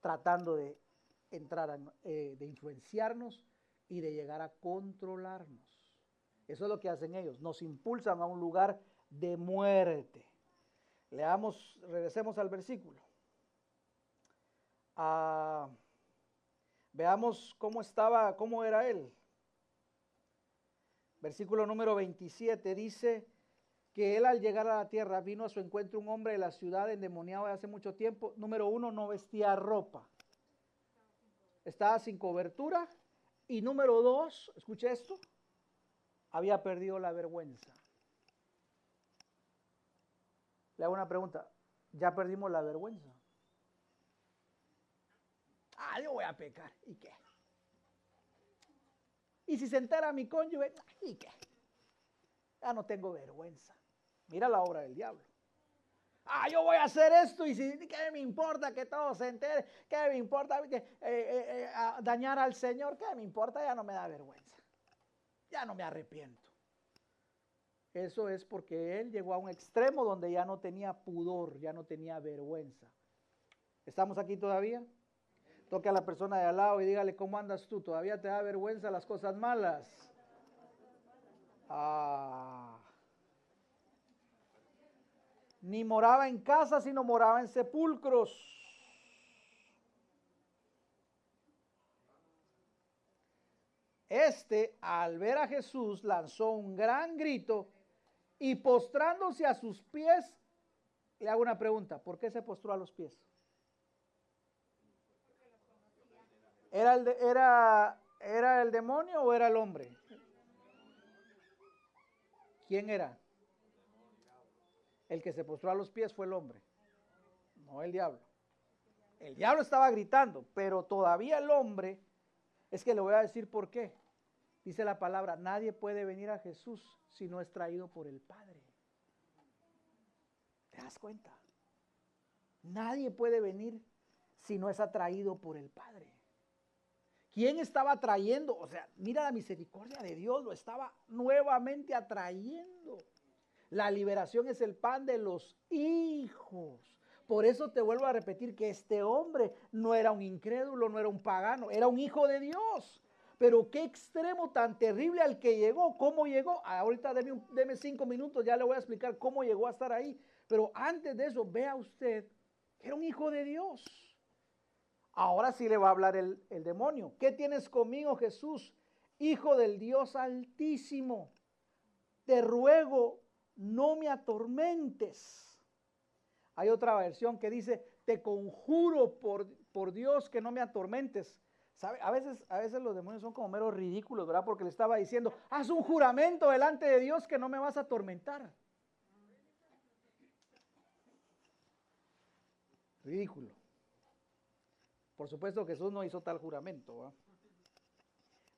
tratando de entrar eh, de influenciarnos y de llegar a controlarnos. Eso es lo que hacen ellos, nos impulsan a un lugar de muerte. Leamos, regresemos al versículo. Ah, veamos cómo estaba, cómo era él. Versículo número 27 dice que él al llegar a la tierra vino a su encuentro un hombre de la ciudad endemoniado de hace mucho tiempo. Número uno, no vestía ropa estaba sin cobertura. Y número dos, escuche esto, había perdido la vergüenza. Le hago una pregunta, ¿ya perdimos la vergüenza? Ah, yo voy a pecar, ¿y qué? Y si se entera mi cónyuge, ¿y qué? Ya no tengo vergüenza. Mira la obra del diablo. Ah, yo voy a hacer esto y si, ¿qué me importa que todo se entere? ¿Qué me importa que, eh, eh, eh, dañar al Señor? ¿Qué me importa? Ya no me da vergüenza. Ya no me arrepiento. Eso es porque él llegó a un extremo donde ya no tenía pudor, ya no tenía vergüenza. ¿Estamos aquí todavía? Toque a la persona de al lado y dígale, ¿cómo andas tú? ¿Todavía te da vergüenza las cosas malas? Ah ni moraba en casa, sino moraba en sepulcros. Este, al ver a Jesús, lanzó un gran grito y postrándose a sus pies, le hago una pregunta, ¿por qué se postró a los pies? ¿Era el, era, ¿Era el demonio o era el hombre? ¿Quién era? el que se postró a los pies fue el hombre, no el diablo. El diablo estaba gritando, pero todavía el hombre, es que le voy a decir por qué. Dice la palabra, nadie puede venir a Jesús si no es traído por el Padre. ¿Te das cuenta? Nadie puede venir si no es atraído por el Padre. ¿Quién estaba atrayendo? O sea, mira la misericordia de Dios, lo estaba nuevamente atrayendo. La liberación es el pan de los hijos. Por eso te vuelvo a repetir que este hombre no era un incrédulo, no era un pagano, era un hijo de Dios. Pero qué extremo tan terrible al que llegó, cómo llegó. Ahorita deme, cinco minutos, ya le voy a explicar cómo llegó a estar ahí. Pero antes de eso, vea usted que era un hijo de Dios. Ahora sí le va a hablar el, demonio. ¿Qué tienes conmigo, Jesús? Hijo del Dios altísimo. Te ruego no me atormentes. Hay otra versión que dice, te conjuro por, Dios que no me atormentes. A veces, a veces los demonios son como meros ridículos, ¿verdad? Porque le estaba diciendo, haz un juramento delante de Dios que no me vas a atormentar. Ridículo. Por supuesto Jesús no hizo tal juramento.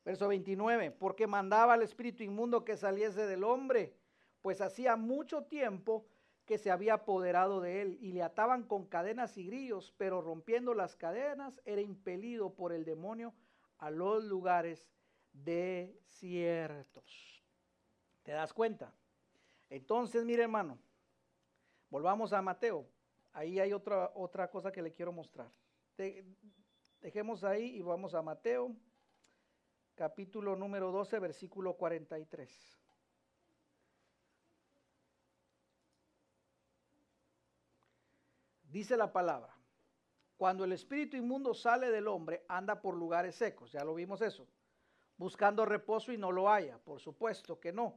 Verso 29, porque mandaba al espíritu inmundo que saliese del hombre, pues hacía mucho tiempo que se había apoderado de él y le ataban con cadenas y grillos, pero rompiendo las cadenas era impelido por el demonio a los lugares desiertos. ¿Te das cuenta? Entonces, mire hermano, volvamos a Mateo. Ahí hay otra, otra cosa que le quiero mostrar. Dejemos ahí y vamos a Mateo, capítulo número 12, versículo 43. Dice la palabra, cuando el espíritu inmundo sale del hombre, anda por lugares secos, ya lo vimos eso, buscando reposo y no lo haya, por supuesto que no.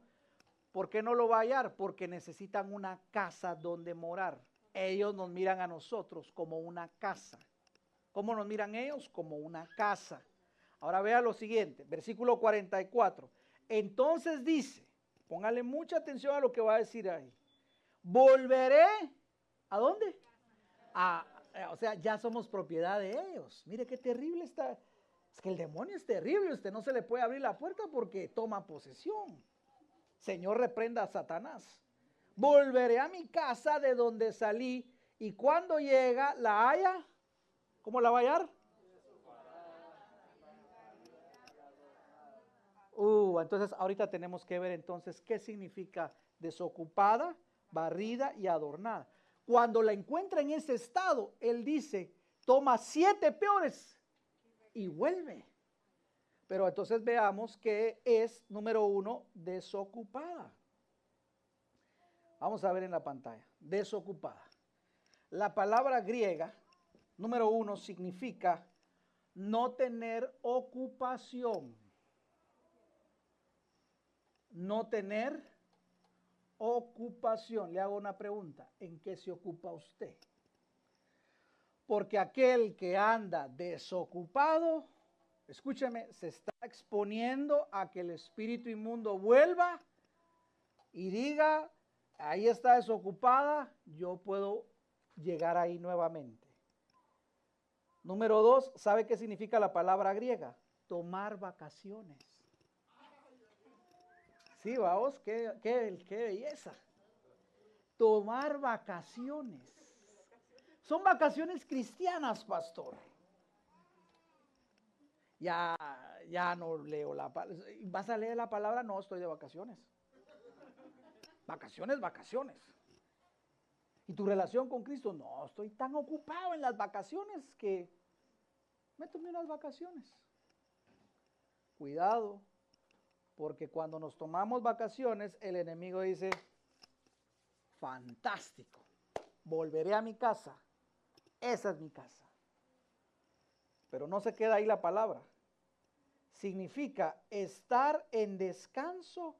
¿Por qué no lo va a hallar? Porque necesitan una casa donde morar. Ellos nos miran a nosotros como una casa. ¿Cómo nos miran ellos? Como una casa. Ahora vea lo siguiente, versículo 44. Entonces dice, póngale mucha atención a lo que va a decir ahí. Volveré, ¿a dónde? Eh, o sea, ya somos propiedad de ellos. Mire qué terrible está. Es que el demonio es terrible, usted no se le puede abrir la puerta porque toma posesión. Señor, reprenda a Satanás. Volveré a mi casa de donde salí y cuando llega la haya, ¿cómo la va a hallar? Uh, entonces ahorita tenemos que ver entonces qué significa desocupada, barrida y adornada. Cuando la encuentra en ese estado, él dice, toma siete peores y vuelve. Pero entonces veamos que es, número uno, desocupada. Vamos a ver en la pantalla, desocupada. La palabra griega, número uno, significa no tener ocupación. No tener ocupación. Le hago una pregunta. ¿En qué se ocupa usted? Porque aquel que anda desocupado, escúcheme, se está exponiendo a que el espíritu inmundo vuelva y diga, ahí está desocupada, yo puedo llegar ahí nuevamente. Número dos, ¿sabe qué significa la palabra griega? Tomar vacaciones. Sí, vamos, qué, qué, qué belleza. Tomar vacaciones. Son vacaciones cristianas, pastor. Ya, ya no leo la palabra. ¿Vas a leer la palabra? No, estoy de vacaciones. Vacaciones, vacaciones. ¿Y tu relación con Cristo? No, estoy tan ocupado en las vacaciones que me tomé unas vacaciones. Cuidado, porque cuando nos tomamos vacaciones, el enemigo dice, fantástico, volveré a mi casa. Esa es mi casa. Pero no se queda ahí la palabra. Significa estar en descanso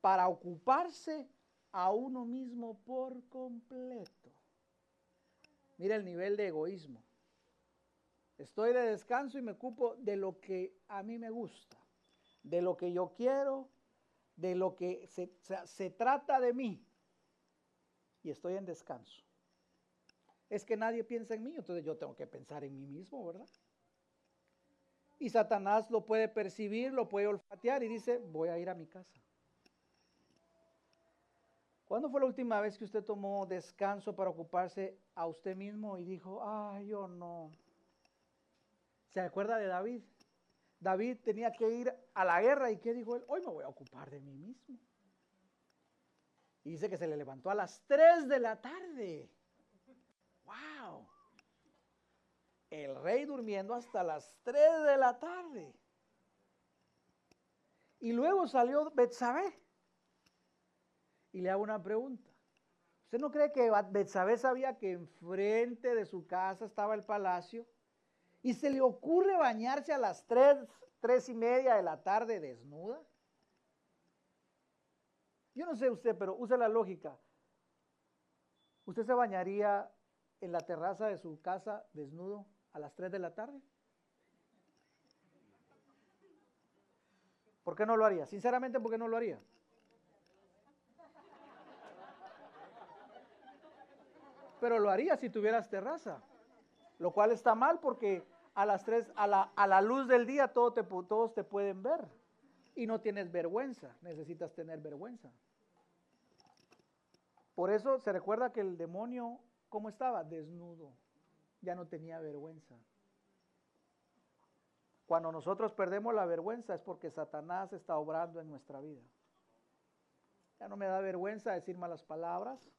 para ocuparse a uno mismo por completo. Mira el nivel de egoísmo. Estoy de descanso y me ocupo de lo que a mí me gusta de lo que yo quiero, de lo que se, trata de mí. Y estoy en descanso. Es que nadie piensa en mí, entonces yo tengo que pensar en mí mismo, ¿verdad? Y Satanás lo puede percibir, lo puede olfatear y dice, voy a ir a mi casa. ¿Cuándo fue la última vez que usted tomó descanso para ocuparse a usted mismo y dijo, ay, yo no? ¿Se acuerda de David? David tenía que ir a la guerra y ¿qué dijo él? Hoy me voy a ocupar de mí mismo. Y dice que se le levantó a las 3 de la tarde. ¡Wow! El rey durmiendo hasta las 3 de la tarde. Y luego salió Betsabé. Y le hago una pregunta. ¿Usted no cree que Betsabé sabía que enfrente de su casa estaba el palacio? Y se le ocurre bañarse a las tres, tres y media de la tarde desnuda. Yo no sé usted, pero use la lógica. ¿Usted se bañaría en la terraza de su casa desnudo a las 3 de la tarde? ¿Por qué no lo haría? Sinceramente, ¿por qué no lo haría? Pero lo haría si tuvieras terraza. Lo cual está mal porque a las tres, a la, a la luz del día te, todos te pueden ver. Y no tienes vergüenza. Necesitas tener vergüenza. Por eso se recuerda que el demonio, ¿cómo estaba? Desnudo. Ya no tenía vergüenza. Cuando nosotros perdemos la vergüenza es porque Satanás está obrando en nuestra vida. Ya no me da vergüenza decir malas palabras,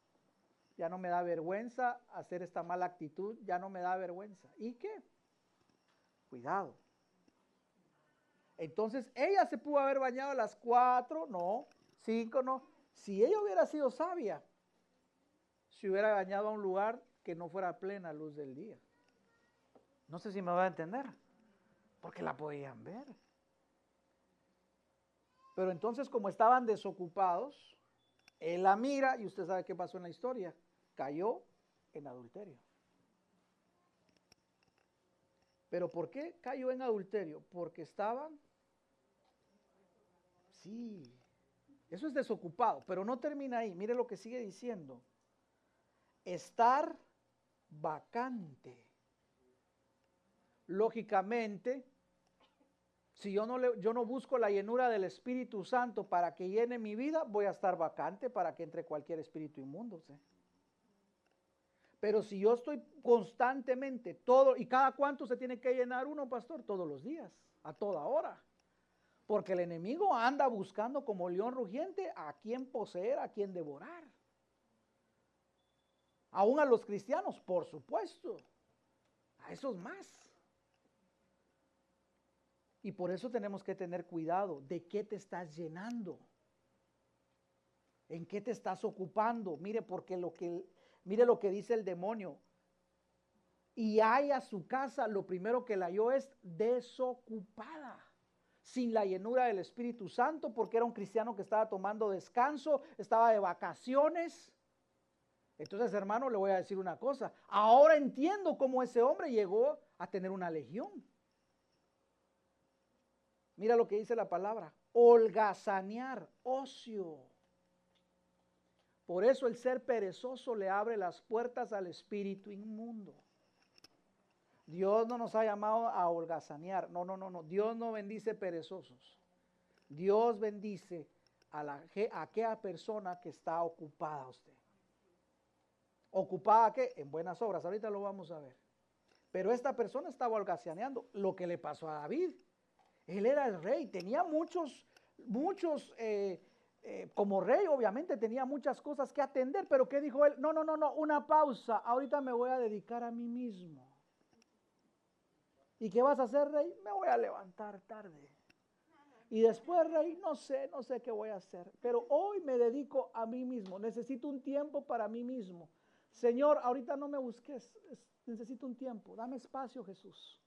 ya no me da vergüenza hacer esta mala actitud, ya no me da vergüenza. ¿Y qué? Cuidado. Entonces ella se pudo haber bañado a las cuatro, no, cinco, no. Si ella hubiera sido sabia, se hubiera bañado a un lugar que no fuera plena luz del día. No sé si me va a entender porque la podían ver. Pero entonces como estaban desocupados, él la mira y usted sabe qué pasó en la historia. Cayó en adulterio. ¿Pero por qué cayó en adulterio? Porque estaban... Sí, eso es desocupado, pero no termina ahí. Mire lo que sigue diciendo. Estar vacante. Lógicamente, si yo no, yo no busco la llenura del Espíritu Santo para que llene mi vida, voy a estar vacante para que entre cualquier espíritu inmundo. Pero si yo estoy constantemente, todo, y cada cuánto se tiene que llenar uno, pastor, todos los días, a toda hora. Porque el enemigo anda buscando como león rugiente a quien poseer, a quien devorar. Aún a los cristianos, por supuesto. A esos más. Y por eso tenemos que tener cuidado de qué te estás llenando. ¿En qué te estás ocupando? Mire, porque lo que, mire lo que dice el demonio. Y hay a su casa, lo primero que la halló es desocupada, sin la llenura del Espíritu Santo, porque era un cristiano que estaba tomando descanso, estaba de vacaciones. Entonces, hermano, le voy a decir una cosa. Ahora entiendo cómo ese hombre llegó a tener una legión. Mira lo que dice la palabra, holgazanear, ocio. Por eso el ser perezoso le abre las puertas al espíritu inmundo. Dios no nos ha llamado a holgazanear. No, no, no, no. Dios no bendice perezosos. Dios bendice a, la, a aquella persona que está ocupada usted. ¿Ocupada qué? En buenas obras. Ahorita lo vamos a ver. Pero esta persona estaba holgazaneando lo que le pasó a David. Él era el rey, tenía muchos, muchos, eh, eh, como rey obviamente tenía muchas cosas que atender, pero ¿qué dijo él? No, no, no, no, una pausa, ahorita me voy a dedicar a mí mismo. ¿Y qué vas a hacer, rey? Me voy a levantar tarde. Y después, rey, no sé, no sé qué voy a hacer, pero hoy me dedico a mí mismo, necesito un tiempo para mí mismo. Señor, ahorita no me busques, necesito un tiempo, dame espacio, Jesús.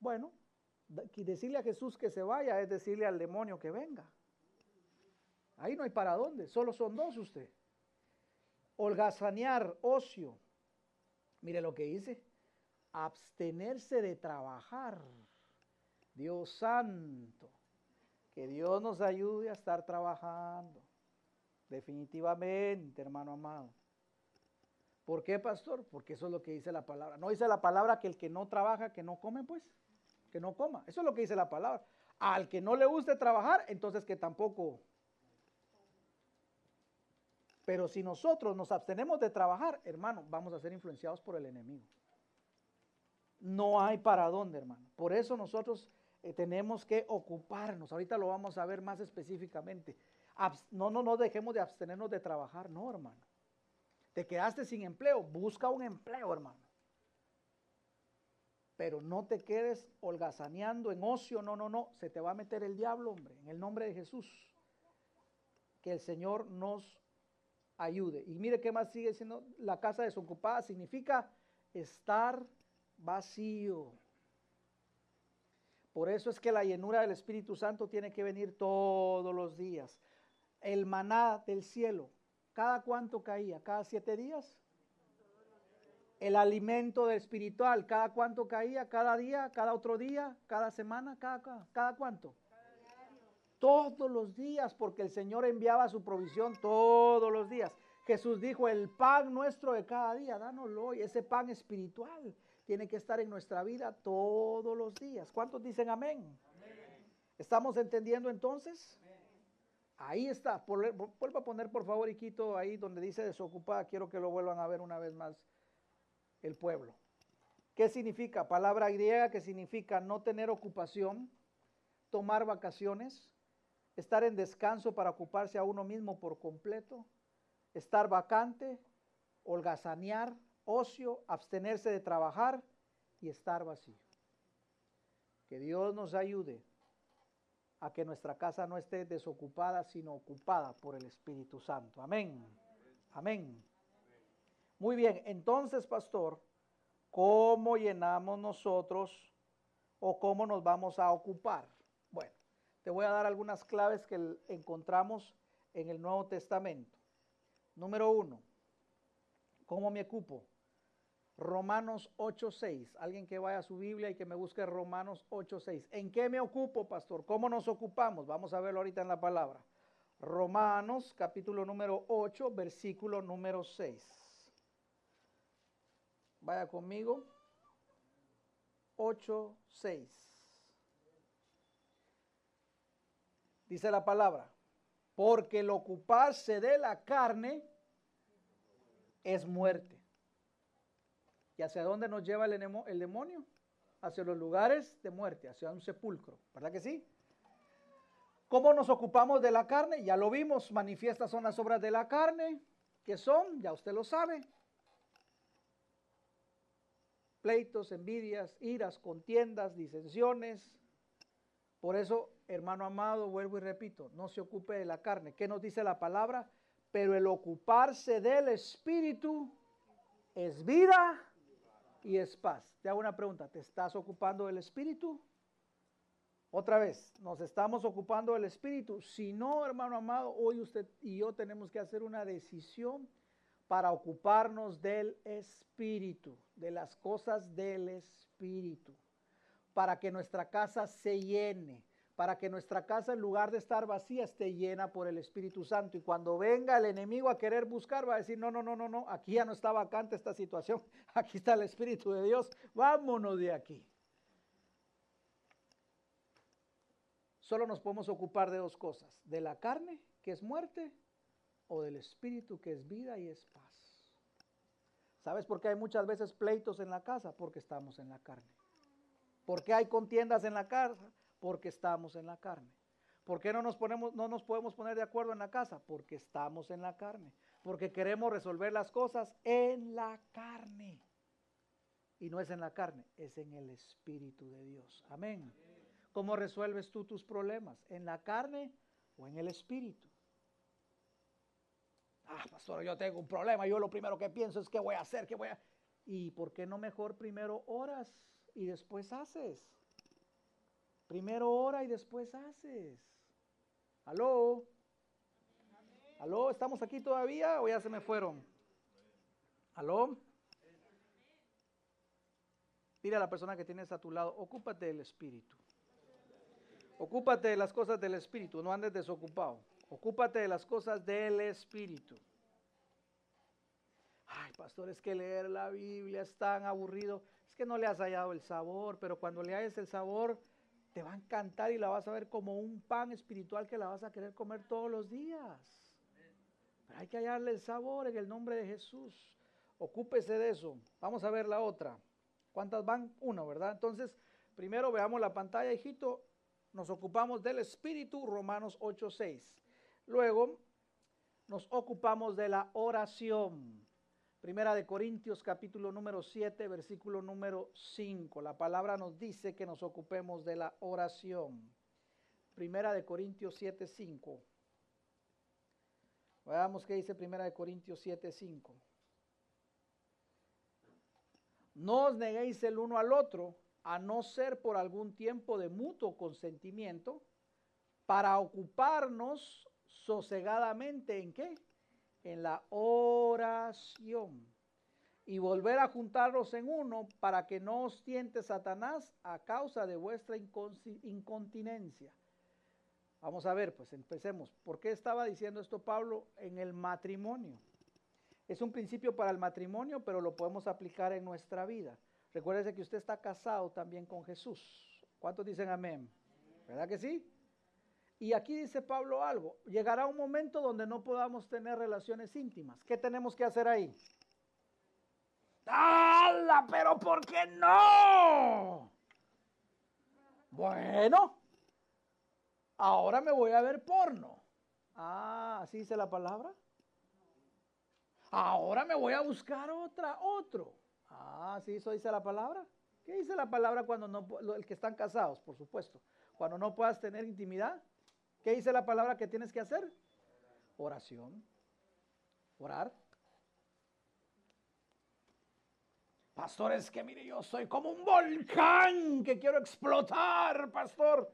Bueno, decirle a Jesús que se vaya es decirle al demonio que venga. Ahí no hay para dónde, solo son dos usted. Holgazanear, ocio. Mire lo que dice. Abstenerse de trabajar. Dios santo. Que Dios nos ayude a estar trabajando. Definitivamente, hermano amado. ¿Por qué, pastor? Porque eso es lo que dice la palabra. No dice la palabra que el que no trabaja, que no come, pues que no coma. Eso es lo que dice la palabra. Al que no le guste trabajar, entonces que tampoco. Pero si nosotros nos abstenemos de trabajar, hermano, vamos a ser influenciados por el enemigo. No hay para dónde, hermano. Por eso nosotros eh, tenemos que ocuparnos. Ahorita lo vamos a ver más específicamente. no, no, no dejemos de abstenernos de trabajar, no, hermano. Te quedaste sin empleo, busca un empleo, hermano. Pero no te quedes holgazaneando en ocio, no, no, no, se te va a meter el diablo, hombre, en el nombre de Jesús. Que el Señor nos ayude. Y mire qué más sigue siendo la casa desocupada, significa estar vacío. Por eso es que la llenura del Espíritu Santo tiene que venir todos los días. El maná del cielo, ¿cada cuánto caía? ¿Cada siete días? El alimento espiritual, ¿cada cuánto caía? ¿Cada día? ¿Cada otro día? ¿Cada semana? ¿Cada, cada, cada cuánto? Todos los días, porque el Señor enviaba su provisión todos los días. Jesús dijo, el pan nuestro de cada día, dánoslo hoy. Ese pan espiritual tiene que estar en nuestra vida todos los días. ¿Cuántos dicen amén? ¿Estamos entendiendo entonces? Ahí está. Vuelva a poner por favor, Iquito, ahí donde dice desocupada. Quiero que lo vuelvan a ver una vez más el pueblo. ¿Qué significa? Palabra griega que significa no tener ocupación, tomar vacaciones, estar en descanso para ocuparse a uno mismo por completo, estar vacante, holgazanear, ocio, abstenerse de trabajar y estar vacío. Que Dios nos ayude a que nuestra casa no esté desocupada, sino ocupada por el Espíritu Santo. Amén. Amén. Muy bien, entonces, pastor, ¿cómo llenamos nosotros o cómo nos vamos a ocupar? Bueno, te voy a dar algunas claves que encontramos en el Nuevo Testamento. Número uno, ¿cómo me ocupo? Romanos 8:6. Alguien que vaya a su Biblia y que me busque Romanos 8:6. ¿En qué me ocupo, pastor? ¿Cómo nos ocupamos? Vamos a verlo ahorita en la palabra. Romanos capítulo número 8, versículo número 6. Vaya conmigo. 8:6. Dice la palabra, porque el ocuparse de la carne es muerte. ¿Y hacia dónde nos lleva el, demonio? Hacia los lugares de muerte, hacia un sepulcro. ¿Verdad que sí? ¿Cómo nos ocupamos de la carne? Ya lo vimos, manifiestas son las obras de la carne, que son, ya usted lo sabe, pleitos, envidias, iras, contiendas, disensiones. Por eso, hermano amado, vuelvo y repito, no se ocupe de la carne. ¿Qué nos dice la palabra? Pero el ocuparse del espíritu es vida y es paz. Te hago una pregunta, ¿te estás ocupando del Espíritu? Otra vez, ¿nos estamos ocupando del Espíritu? Si no, hermano amado, hoy usted y yo tenemos que hacer una decisión para ocuparnos del Espíritu, de las cosas del Espíritu, para que nuestra casa se llene, para que nuestra casa en lugar de estar vacía esté llena por el Espíritu Santo. Y cuando venga el enemigo a querer buscar, va a decir, no, no, no, no, no, aquí ya no está vacante esta situación, aquí está el Espíritu de Dios, vámonos de aquí. Solo nos podemos ocupar de dos cosas, de la carne, que es muerte, o del Espíritu, que es vida y es paz. ¿Sabes por qué hay muchas veces pleitos en la casa? Porque estamos en la carne. ¿Por qué hay contiendas en la casa? Porque estamos en la carne. ¿Por qué no nos, ponemos, no nos podemos poner de acuerdo en la casa? Porque estamos en la carne. Porque queremos resolver las cosas en la carne. Y no es en la carne, es en el Espíritu de Dios. Amén. ¿Cómo resuelves tú tus problemas? ¿En la carne o en el Espíritu? Ah, pastor, yo tengo un problema. Yo lo primero que pienso es qué voy a hacer, qué voy a... ¿Y por qué no mejor primero oras y después haces? Primero ora y después haces. ¿Aló? ¿Aló? ¿Estamos aquí todavía o ya se me fueron? ¿Aló? Dile a la persona que tienes a tu lado, ocúpate del Espíritu. Ocúpate de las cosas del Espíritu, no andes desocupado. Ocúpate de las cosas del Espíritu. Ay, pastor, es que leer la Biblia es tan aburrido. Es que no le has hallado el sabor, pero cuando le hayas el sabor, te va a encantar y la vas a ver como un pan espiritual que la vas a querer comer todos los días. Pero hay que hallarle el sabor en el nombre de Jesús. Ocúpese de eso. Vamos a ver la otra. ¿Cuántas van? Uno, ¿verdad? Entonces, primero veamos la pantalla, hijito. Nos ocupamos del Espíritu, Romanos 8:6. Luego, nos ocupamos de la oración. Primera de Corintios capítulo número 7, versículo número 5. La palabra nos dice que nos ocupemos de la oración. Primera de Corintios 7, 5. Veamos qué dice Primera de Corintios 7, 5. No os neguéis el uno al otro, a no ser por algún tiempo de mutuo consentimiento, para ocuparnos sosegadamente en qué? en la oración. y volver a juntarlos en uno para que no os tiente Satanás a causa de vuestra incontinencia. Vamos a ver, pues empecemos. ¿Por qué estaba diciendo esto Pablo en el matrimonio? Es un principio para el matrimonio, pero lo podemos aplicar en nuestra vida. Recuérdese que usted está casado también con Jesús. ¿Cuántos dicen amén? ¿Verdad que sí? Y aquí dice Pablo algo. Llegará un momento donde no podamos tener relaciones íntimas. ¿Qué tenemos que hacer ahí? ¡Hala! Pero ¿por qué no? Bueno, ahora me voy a ver porno. Ah, ¿así dice la palabra? Ahora me voy a buscar otra, otro. Ah, ¿sí eso dice la palabra? ¿Qué dice la palabra cuando no, el que están casados, por supuesto? Cuando no puedas tener intimidad. ¿Qué dice la palabra que tienes que hacer? Oración. Orar. Pastor, es que mire, yo soy como un volcán que quiero explotar, pastor.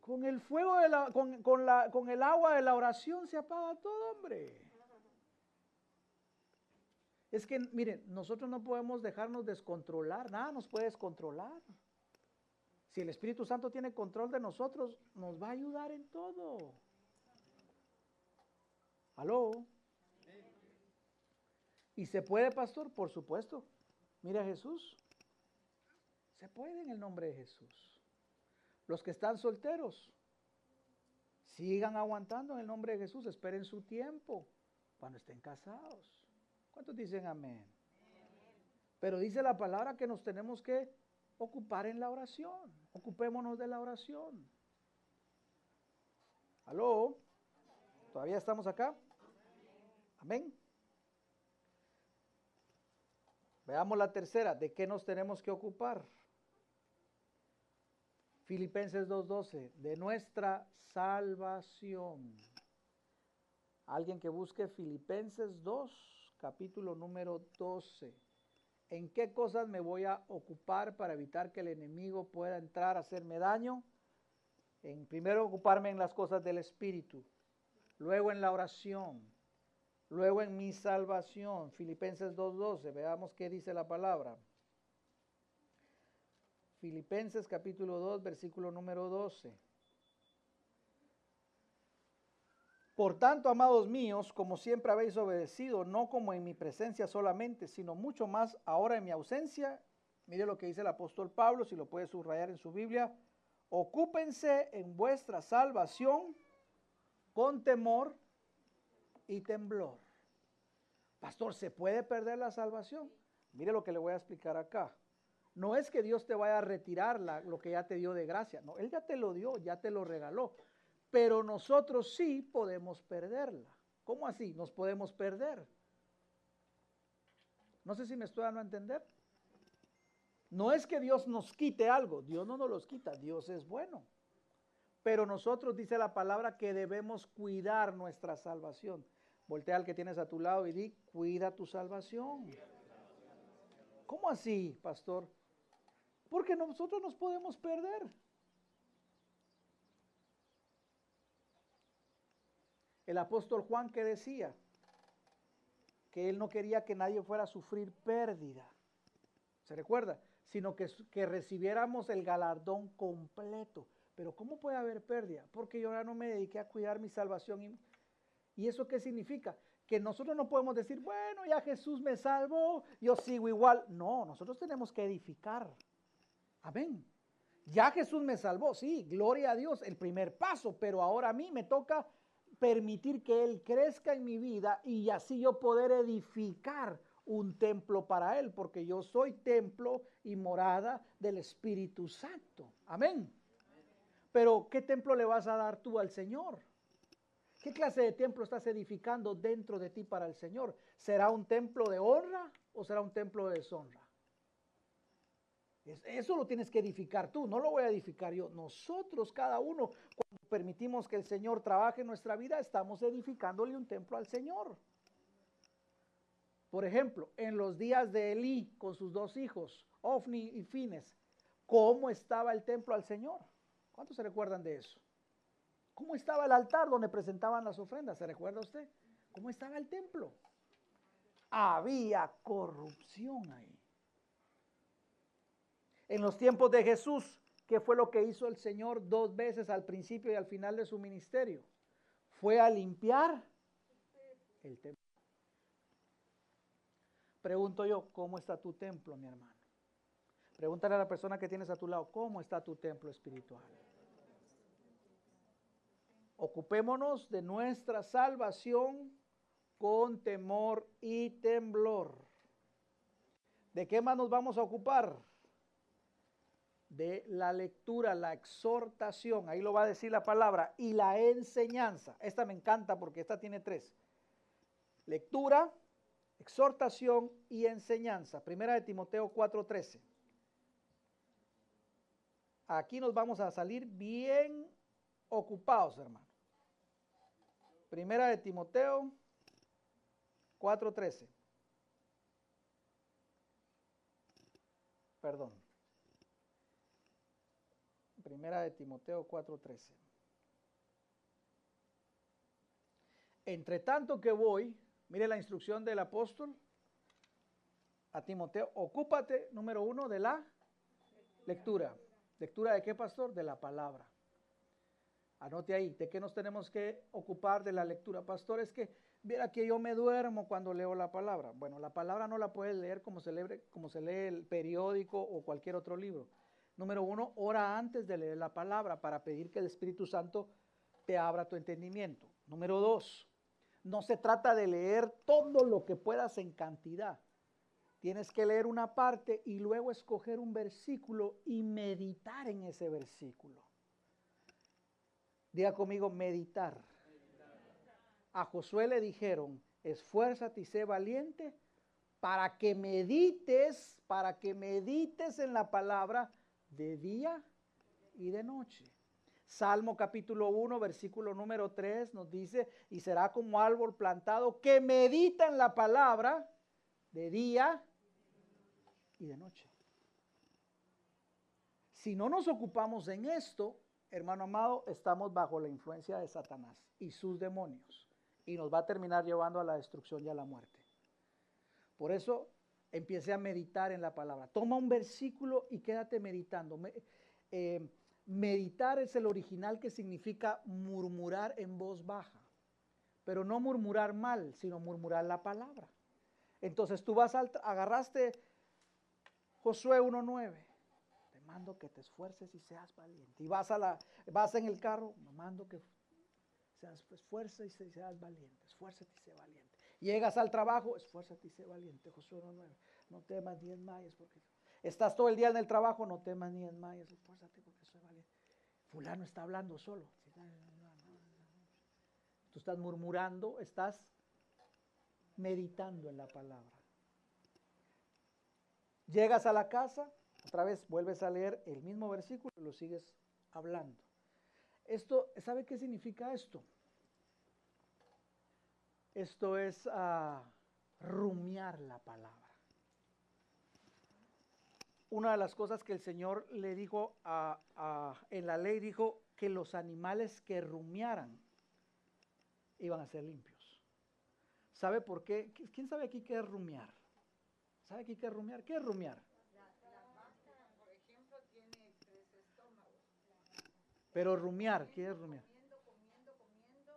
Con el fuego de la, con, con, la, con el agua de la oración se apaga todo, hombre. Es que, miren, nosotros no podemos dejarnos descontrolar, nada nos puede descontrolar. Si el Espíritu Santo tiene control de nosotros, nos va a ayudar en todo. ¿Aló? ¿Y se puede, pastor? Por supuesto. Mira Jesús. Se puede en el nombre de Jesús. Los que están solteros, sigan aguantando en el nombre de Jesús. Esperen su tiempo cuando estén casados. ¿Cuántos dicen amén? Pero dice la palabra que nos tenemos que ocupar en la oración. Ocupémonos de la oración. ¿Aló? ¿Todavía estamos acá? Amén. Veamos la tercera. ¿De qué nos tenemos que ocupar? Filipenses 2.12. De nuestra salvación. Alguien que busque Filipenses 2, capítulo número 12 en qué cosas me voy a ocupar para evitar que el enemigo pueda entrar a hacerme daño. En primero ocuparme en las cosas del espíritu, luego en la oración, luego en mi salvación. Filipenses 2:12, veamos qué dice la palabra. Filipenses capítulo 2, versículo número 12. Por tanto, amados míos, como siempre habéis obedecido, no como en mi presencia solamente, sino mucho más ahora en mi ausencia, mire lo que dice el apóstol Pablo, si lo puede subrayar en su Biblia, ocúpense en vuestra salvación con temor y temblor. Pastor, ¿se puede perder la salvación? Mire lo que le voy a explicar acá. No es que Dios te vaya a retirar lo que ya te dio de gracia, no, Él ya te lo dio, ya te lo regaló pero nosotros sí podemos perderla. ¿Cómo así? Nos podemos perder. No sé si me estoy dando a entender. No es que Dios nos quite algo, Dios no nos los quita, Dios es bueno. Pero nosotros dice la palabra que debemos cuidar nuestra salvación. Voltea al que tienes a tu lado y di, cuida tu salvación. ¿Cómo así, pastor? Porque nosotros nos podemos perder. El apóstol Juan que decía que él no quería que nadie fuera a sufrir pérdida. ¿Se recuerda? Sino que, que recibiéramos el galardón completo. Pero ¿cómo puede haber pérdida? Porque yo ahora no me dediqué a cuidar mi salvación. ¿Y, ¿Y eso qué significa? Que nosotros no podemos decir, bueno, ya Jesús me salvó, yo sigo igual. No, nosotros tenemos que edificar. Amén. Ya Jesús me salvó, sí, gloria a Dios, el primer paso, pero ahora a mí me toca permitir que Él crezca en mi vida y así yo poder edificar un templo para Él, porque yo soy templo y morada del Espíritu Santo. Amén. Pero, ¿qué templo le vas a dar tú al Señor? ¿Qué clase de templo estás edificando dentro de ti para el Señor? ¿Será un templo de honra o será un templo de deshonra? Eso lo tienes que edificar tú, no lo voy a edificar yo. Nosotros, cada uno, cuando permitimos que el Señor trabaje en nuestra vida, estamos edificándole un templo al Señor. Por ejemplo, en los días de Elí con sus dos hijos, Ofni y Fines, ¿cómo estaba el templo al Señor? ¿Cuántos se recuerdan de eso? ¿Cómo estaba el altar donde presentaban las ofrendas? ¿Se recuerda usted? ¿Cómo estaba el templo? Había corrupción ahí. En los tiempos de Jesús, ¿qué fue lo que hizo el Señor dos veces al principio y al final de su ministerio? Fue a limpiar el templo. Pregunto yo, ¿cómo está tu templo, mi hermano? Pregúntale a la persona que tienes a tu lado, ¿cómo está tu templo espiritual? Ocupémonos de nuestra salvación con temor y temblor. ¿De qué más nos vamos a ocupar? De la lectura, la exhortación, ahí lo va a decir la palabra, y la enseñanza. Esta me encanta porque esta tiene tres. Lectura, exhortación y enseñanza. Primera de Timoteo 4:13. Aquí nos vamos a salir bien ocupados, hermano. Primera de Timoteo 4.13. Perdón. Primera de Timoteo 4.13. Entre tanto que voy, mire la instrucción del apóstol a Timoteo, ocúpate, número uno, de la lectura. ¿Lectura de qué, pastor? De la palabra. Anote ahí, ¿de qué nos tenemos que ocupar de la lectura? Pastor, es que Viera que yo me duermo cuando leo la palabra. Bueno, la palabra no la puedes leer como se, como se lee el periódico o cualquier otro libro. Número uno, ora antes de leer la palabra para pedir que el Espíritu Santo te abra tu entendimiento. Número dos, no se trata de leer todo lo que puedas en cantidad. Tienes que leer una parte y luego escoger un versículo y meditar en ese versículo. Diga conmigo, meditar a Josué le dijeron, esfuérzate y sé valiente para que medites, para que medites en la palabra de día y de noche. Salmo capítulo 1, versículo número 3 nos dice, y será como árbol plantado que medita en la palabra de día y de noche. Si no nos ocupamos en esto, hermano amado, estamos bajo la influencia de Satanás y sus demonios y nos va a terminar llevando a la destrucción y a la muerte. Por eso empiece a meditar en la palabra. Toma un versículo y quédate meditando. Eh, meditar es el original que significa murmurar en voz baja, pero no murmurar mal, sino murmurar la palabra. Entonces tú vas al, agarraste Josué 1.9, te mando que te esfuerces y seas valiente. Y vas, a la, vas en el carro, me mando que seas y seas valiente, esfuérzate y sé valiente. Llegas al trabajo, esfuérzate y sé valiente, Josué 1.9. No temas ni desmayes porque estás todo el día en el trabajo, no temas ni desmayes, esfuérzate porque soy valiente. Fulano está hablando solo. Tú estás murmurando, estás meditando en la palabra. Llegas a la casa, otra vez vuelves a leer el mismo versículo y lo sigues hablando. Esto, ¿sabe qué significa esto? Esto es uh, rumiar la palabra. Una de las cosas que el Señor le dijo en la ley, dijo que los animales que rumiaran iban a ser limpios. ¿Sabe por qué? ¿Quién sabe aquí qué es rumiar? ¿Sabe aquí qué es rumiar? ¿Qué es rumiar? Pero rumiar, ¿qué es rumiar? Comiendo, comiendo, comiendo,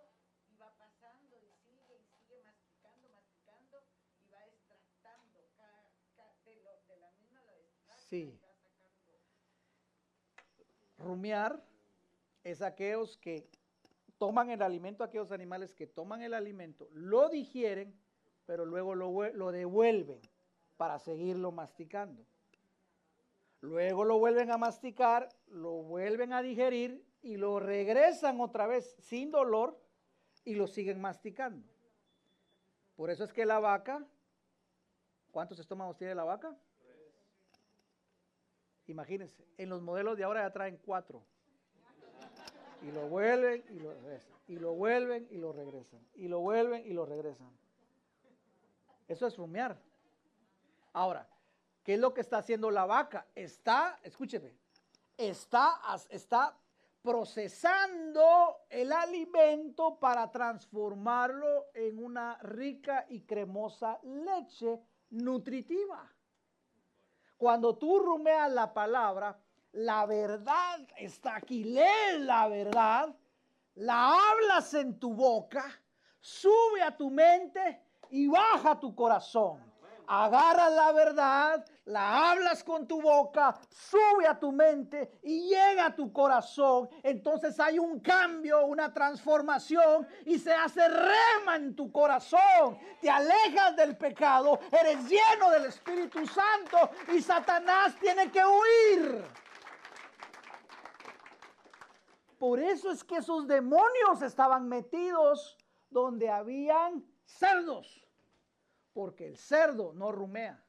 y va pasando y sigue y sigue masticando, masticando y va extractando de, lo, de, la misma la Sí. Rumiar es aquellos que toman el alimento, aquellos animales que toman el alimento, lo digieren, pero luego lo, lo devuelven para seguirlo masticando. Luego lo vuelven a masticar, lo vuelven a digerir y lo regresan otra vez sin dolor y lo siguen masticando. Por eso es que la vaca, ¿cuántos estómagos tiene la vaca? Imagínense, en los modelos de ahora ya traen cuatro. Y lo vuelven y lo regresan. Y lo vuelven y lo regresan. Y lo vuelven y lo regresan. Eso es rumiar. Ahora, ¿Qué es lo que está haciendo la vaca? Está, escúcheme, está, está procesando el alimento para transformarlo en una rica y cremosa leche nutritiva. Cuando tú rumeas la palabra, la verdad está aquí, lees la verdad, la hablas en tu boca, sube a tu mente y baja a tu corazón. Agarras la verdad, la hablas con tu boca, sube a tu mente y llega a tu corazón. Entonces hay un cambio, una transformación y se hace rema en tu corazón. Te alejas del pecado, eres lleno del Espíritu Santo y Satanás tiene que huir. Por eso es que esos demonios estaban metidos donde habían cerdos. Porque el cerdo no rumea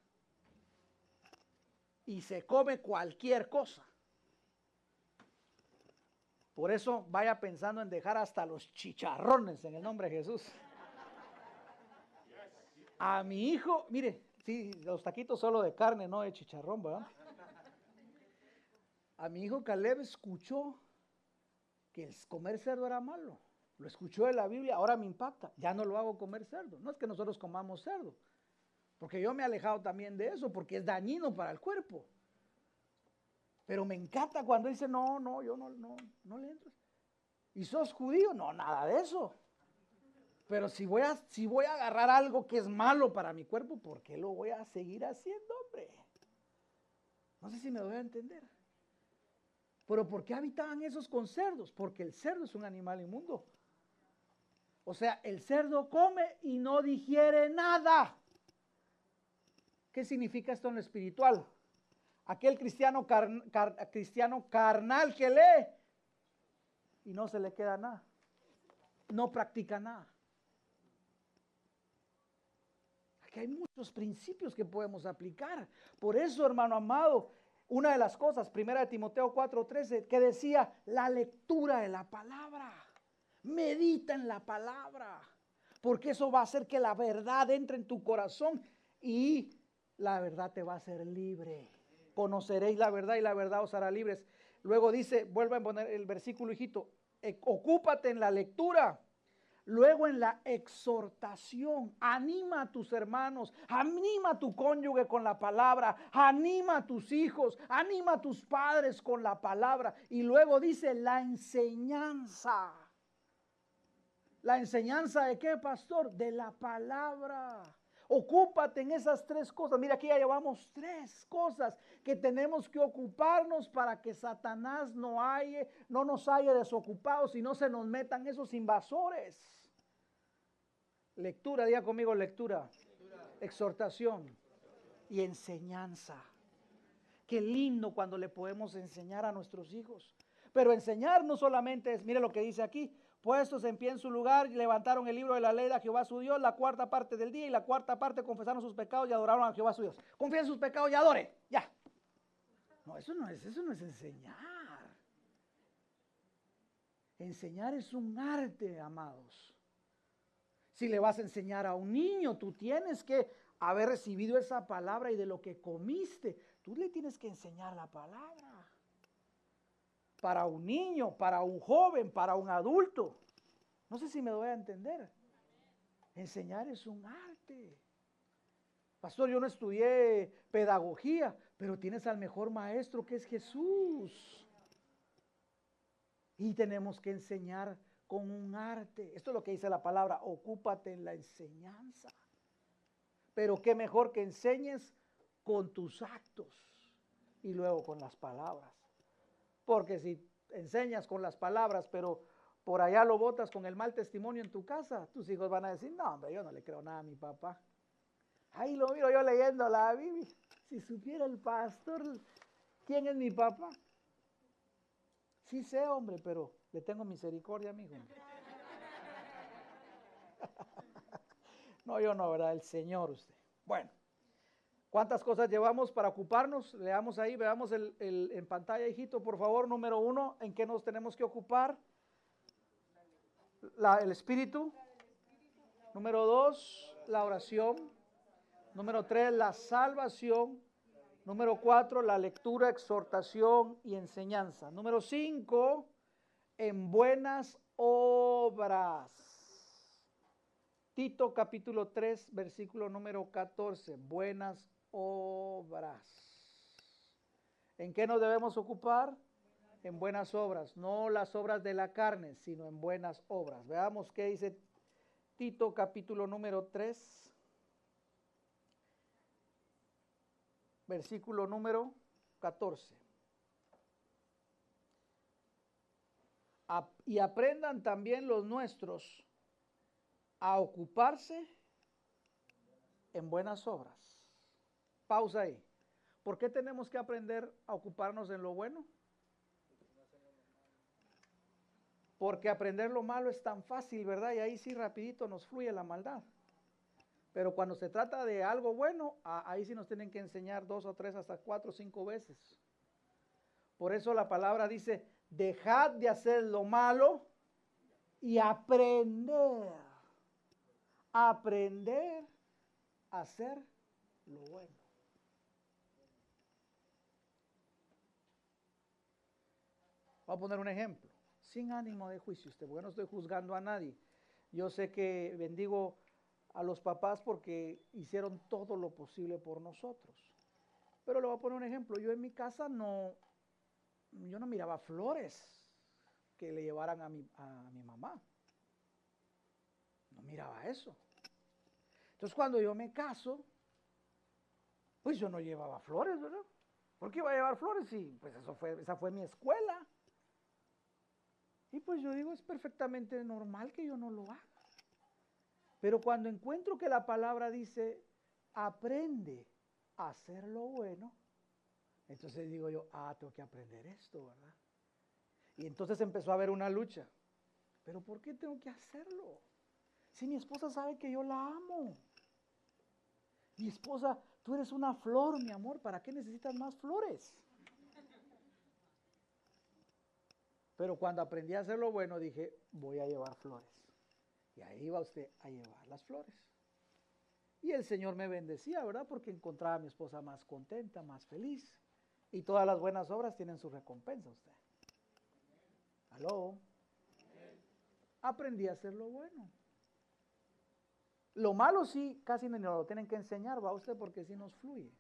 y se come cualquier cosa. Por eso vaya pensando en dejar hasta los chicharrones en el nombre de Jesús. A mi hijo, mire, sí, los taquitos solo de carne, no de chicharrón, ¿verdad? A mi hijo Caleb escuchó que el comer cerdo era malo. Lo escuchó de la Biblia, ahora me impacta. Ya no lo hago comer cerdo. No es que nosotros comamos cerdo. Porque yo me he alejado también de eso, porque es dañino para el cuerpo. Pero me encanta cuando dice, no, no, yo no, no, no le entro. ¿Y sos judío? No, nada de eso. Pero si voy, a, si voy a agarrar algo que es malo para mi cuerpo, ¿por qué lo voy a seguir haciendo, hombre? No sé si me voy a entender. Pero ¿por qué habitaban esos con cerdos? Porque el cerdo es un animal inmundo. O sea, el cerdo come y no digiere nada. ¿Qué significa esto en lo espiritual? Aquel cristiano, cristiano carnal que lee y no se le queda nada. No practica nada. Aquí hay muchos principios que podemos aplicar. Por eso, hermano amado, una de las cosas, primera de Timoteo 4:13, que decía la lectura de la palabra. Medita en la palabra, porque eso va a hacer que la verdad entre en tu corazón y la verdad te va a hacer libre. Conoceréis la verdad y la verdad os hará libres. Luego dice, vuelve a poner el versículo, hijito, e, ocúpate en la lectura. Luego en la exhortación, anima a tus hermanos, anima a tu cónyuge con la palabra, anima a tus hijos, anima a tus padres con la palabra. Y luego dice la enseñanza. ¿La enseñanza de qué, pastor? De la palabra. Ocúpate en esas tres cosas. Mira, aquí ya llevamos tres cosas que tenemos que ocuparnos para que Satanás no, haya, no nos haya desocupados y no se nos metan esos invasores. Lectura, diga conmigo lectura. Exhortación y enseñanza. Qué lindo cuando le podemos enseñar a nuestros hijos. Pero enseñar no solamente es, mire lo que dice aquí, Puestos en pie en su lugar, levantaron el libro de la ley de Jehová su Dios, la cuarta parte del día y la cuarta parte confesaron sus pecados y adoraron a Jehová su Dios. Confíen sus pecados y adore. Ya. No, eso no es, eso no es enseñar. Enseñar es un arte, amados. Si le vas a enseñar a un niño, tú tienes que haber recibido esa palabra y de lo que comiste, tú le tienes que enseñar la palabra para un niño, para un joven, para un adulto. No sé si me doy a entender. Enseñar es un arte. Pastor, yo no estudié pedagogía, pero tienes al mejor maestro que es Jesús. Y tenemos que enseñar con un arte. Esto es lo que dice la palabra, ocúpate en la enseñanza. Pero qué mejor que enseñes con tus actos y luego con las palabras. Porque si enseñas con las palabras, pero por allá lo botas con el mal testimonio en tu casa, tus hijos van a decir, no, hombre, yo no le creo nada a mi papá. Ahí lo miro yo leyendo la Biblia. Si supiera el pastor quién es mi papá. Sí sé, hombre, pero le tengo misericordia, amigo. no, yo no, ¿verdad? El Señor usted. Bueno. ¿Cuántas cosas llevamos para ocuparnos? Leamos ahí, veamos el, en pantalla, hijito, por favor. Número uno, ¿en qué nos tenemos que ocupar? el espíritu. Número dos, la oración. Número tres, la salvación. Número cuatro, la lectura, exhortación y enseñanza. Número cinco, en buenas obras. Tito capítulo 3, versículo número 14, buenas obras. ¿En qué nos debemos ocupar? En buenas obras, no las obras de la carne, sino en buenas obras. Veamos qué dice Tito capítulo número 3, versículo número 14. y aprendan también los nuestros a ocuparse en buenas obras. Pausa ahí. ¿Por qué tenemos que aprender a ocuparnos en lo bueno? Porque aprender lo malo es tan fácil, ¿verdad? Y ahí sí rapidito nos fluye la maldad. Pero cuando se trata de algo bueno, ahí sí nos tienen que enseñar dos o tres, hasta cuatro o cinco veces. Por eso la palabra dice, dejad de hacer lo malo y aprender, aprender a hacer lo bueno. Voy a poner un ejemplo, sin ánimo de juicio, usted, porque no estoy juzgando a nadie. Yo sé que bendigo a los papás porque hicieron todo lo posible por nosotros. Pero le voy a poner un ejemplo. Yo en mi casa no, yo no miraba flores que le llevaran a mi, a mi mamá. No miraba eso. Entonces cuando yo me caso, pues yo no llevaba flores, ¿verdad? ¿Por qué iba a llevar flores? Y pues eso fue, esa fue mi escuela. Y pues yo digo, es perfectamente normal que yo no lo haga. Pero cuando encuentro que la palabra dice, aprende a hacer lo bueno, entonces digo yo, ah, tengo que aprender esto, ¿verdad? Y entonces empezó a haber una lucha. Pero ¿por qué tengo que hacerlo? Si mi esposa sabe que yo la amo. Mi esposa, tú eres una flor, mi amor, ¿para qué necesitas más flores? Pero cuando aprendí a hacer lo bueno, dije, voy a llevar flores. Y ahí va usted a llevar las flores. Y el Señor me bendecía, ¿verdad? Porque encontraba a mi esposa más contenta, más feliz. Y todas las buenas obras tienen su recompensa usted. ¿Aló? Aprendí a hacer lo bueno. Lo malo sí, casi no lo tienen que enseñar, va usted, porque sí nos fluye.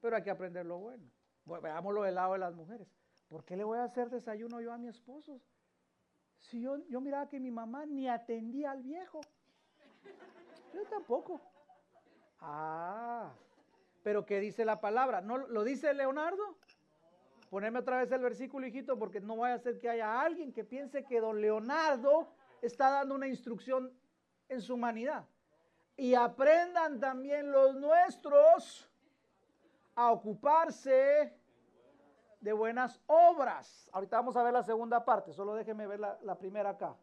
Pero hay que aprender lo bueno. bueno veámoslo del lado de las mujeres. ¿Por qué le voy a hacer desayuno yo a mi esposo? Si yo, yo miraba que mi mamá ni atendía al viejo. Yo tampoco. Ah, pero ¿qué dice la palabra? ¿No lo dice Leonardo? Poneme otra vez el versículo, hijito, porque no vaya a ser que haya alguien que piense que don Leonardo está dando una instrucción en su humanidad. Y aprendan también los nuestros a ocuparse de buenas obras. Ahorita vamos a ver la segunda parte, solo déjenme ver la, la primera acá.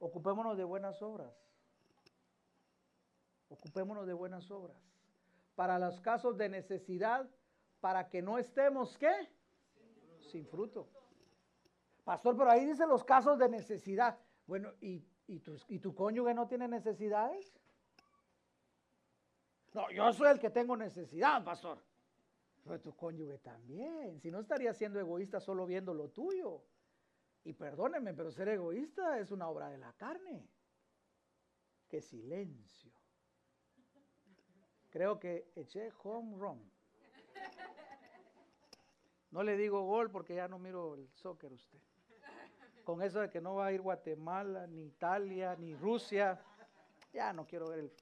Ocupémonos de buenas obras. Ocupémonos de buenas obras para los casos de necesidad, para que no estemos, ¿qué? Sin fruto. Pastor, pero ahí dice los casos de necesidad. Bueno, ¿y, tu, ¿y tu cónyuge no tiene necesidades? No, yo soy el que tengo necesidad, pastor. Pero tu cónyuge también. Si no estaría siendo egoísta solo viendo lo tuyo. Y perdónenme, pero ser egoísta es una obra de la carne. Qué silencio. Creo que eché home run. No le digo gol porque ya no miro el soccer usted. Con eso de que no va a ir Guatemala, ni Italia, ni Rusia, ya no quiero ver el...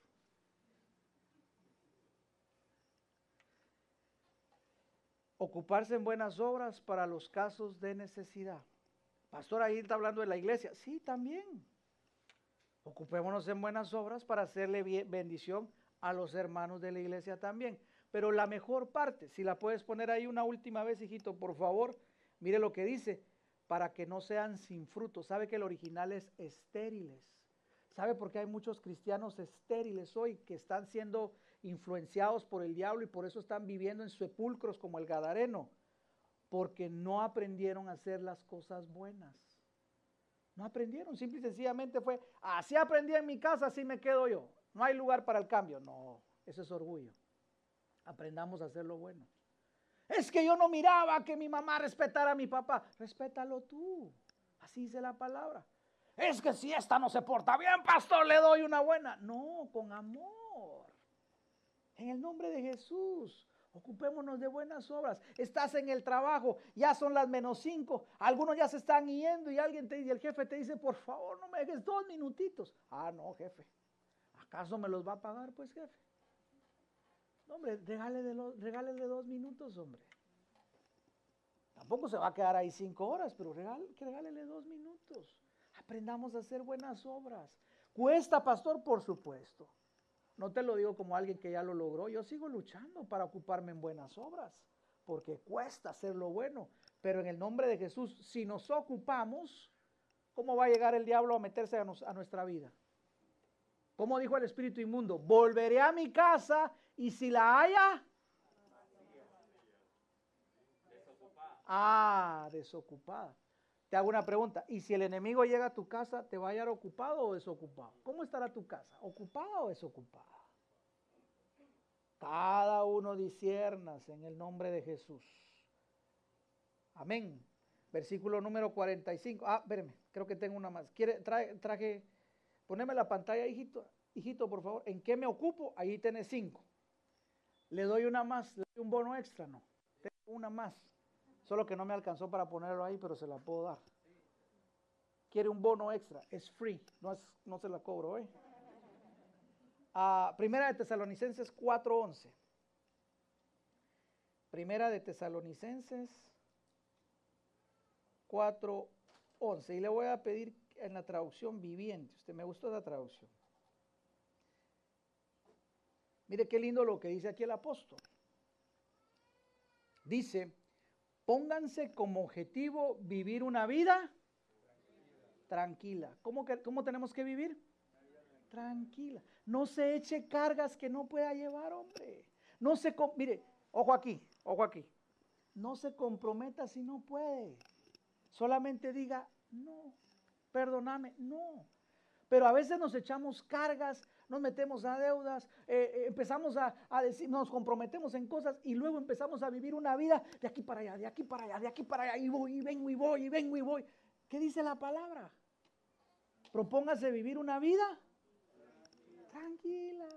Ocuparse en buenas obras para los casos de necesidad. Pastor, ahí está hablando de la iglesia. Sí, también. Ocupémonos en buenas obras para hacerle bendición a los hermanos de la iglesia también. Pero la mejor parte, si la puedes poner ahí una última vez, hijito, por favor, mire lo que dice, para que no sean sin fruto. ¿Sabe que el original es estériles? ¿Sabe por qué hay muchos cristianos estériles hoy que están siendo influenciados por el diablo y por eso están viviendo en sepulcros como el Gadareno? Porque no aprendieron a hacer las cosas buenas. No aprendieron, simple y sencillamente fue, así aprendí en mi casa, así me quedo yo. No hay lugar para el cambio. No, eso es orgullo. Aprendamos a hacer lo bueno. Es que yo no miraba que mi mamá respetara a mi papá. Respétalo tú. Así dice la palabra. Es que si esta no se porta bien, pastor, le doy una buena. No, con amor. En el nombre de Jesús. Ocupémonos de buenas obras. Estás en el trabajo, ya son las menos cinco. Algunos ya se están yendo y alguien te dice, el jefe te dice, por favor, no me dejes dos minutitos. Ah, no, jefe. ¿Acaso me los va a pagar, pues, jefe? No, hombre, regálele, dos minutos, hombre. Tampoco se va a quedar ahí cinco horas, pero regálele dos minutos. Aprendamos a hacer buenas obras. Cuesta, pastor, por supuesto. No te lo digo como alguien que ya lo logró. Yo sigo luchando para ocuparme en buenas obras, porque cuesta hacer lo bueno. Pero en el nombre de Jesús, si nos ocupamos, ¿cómo va a llegar el diablo a meterse a, a nuestra vida? Como dijo el espíritu inmundo, volveré a mi casa y si la haya... Ah, desocupada. Te hago una pregunta. ¿Y si el enemigo llega a tu casa, te va a hallar ocupado o desocupado? ¿Cómo estará tu casa? ¿Ocupada o desocupada? Cada uno disiernas en el nombre de Jesús. Amén. Versículo número 45. Ah, espérame, creo que tengo una más. ¿Quiere, traje, traje, poneme la pantalla, hijito, hijito, por favor. ¿En qué me ocupo? Ahí tenés cinco. Le doy una más, le doy un bono extra, no. Tengo una más. Solo que no me alcanzó para ponerlo ahí, pero se la puedo dar. Quiere un bono extra, es free, no, es, no se la cobro, ¿eh? Ah, primera de Tesalonicenses 4.11. Primera de Tesalonicenses 4.11. Y le voy a pedir en la traducción viviente. Usted me gustó esa traducción. Mire qué lindo lo que dice aquí el apóstol. Dice, Pónganse como objetivo vivir una vida tranquila. ¿Cómo, cómo tenemos que vivir? Tranquila. No se eche cargas que no pueda llevar, hombre. No se, mire, ojo aquí, ojo aquí. No se comprometa si no puede. Solamente diga, no, perdóname, no. Pero a veces nos echamos cargas, nos metemos a deudas, eh, eh, empezamos a, decir, nos comprometemos en cosas y luego empezamos a vivir una vida de aquí para allá, de aquí para allá, de aquí para allá, y voy, y vengo, y voy, y vengo, y voy. ¿Qué dice la palabra? Propóngase vivir una vida tranquila.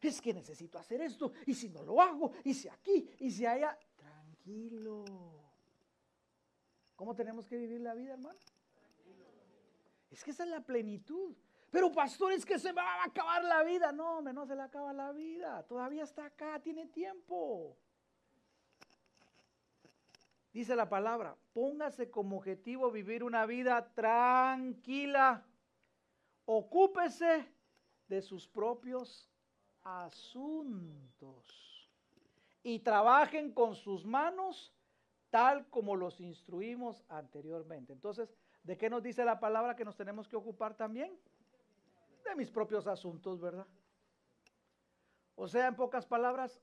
Es que necesito hacer esto, y si no lo hago, y si aquí, y si allá, tranquilo. ¿Cómo tenemos que vivir la vida, hermano? Es que esa es la plenitud. Pero pastor, es que se va a acabar la vida. No, no se le acaba la vida. Todavía está acá, tiene tiempo. Dice la palabra, póngase como objetivo vivir una vida tranquila. Ocúpese de sus propios asuntos. Y trabajen con sus manos tal como los instruimos anteriormente. Entonces, ¿de qué nos dice la palabra que nos tenemos que ocupar también? De mis propios asuntos, ¿verdad? O sea, en pocas palabras,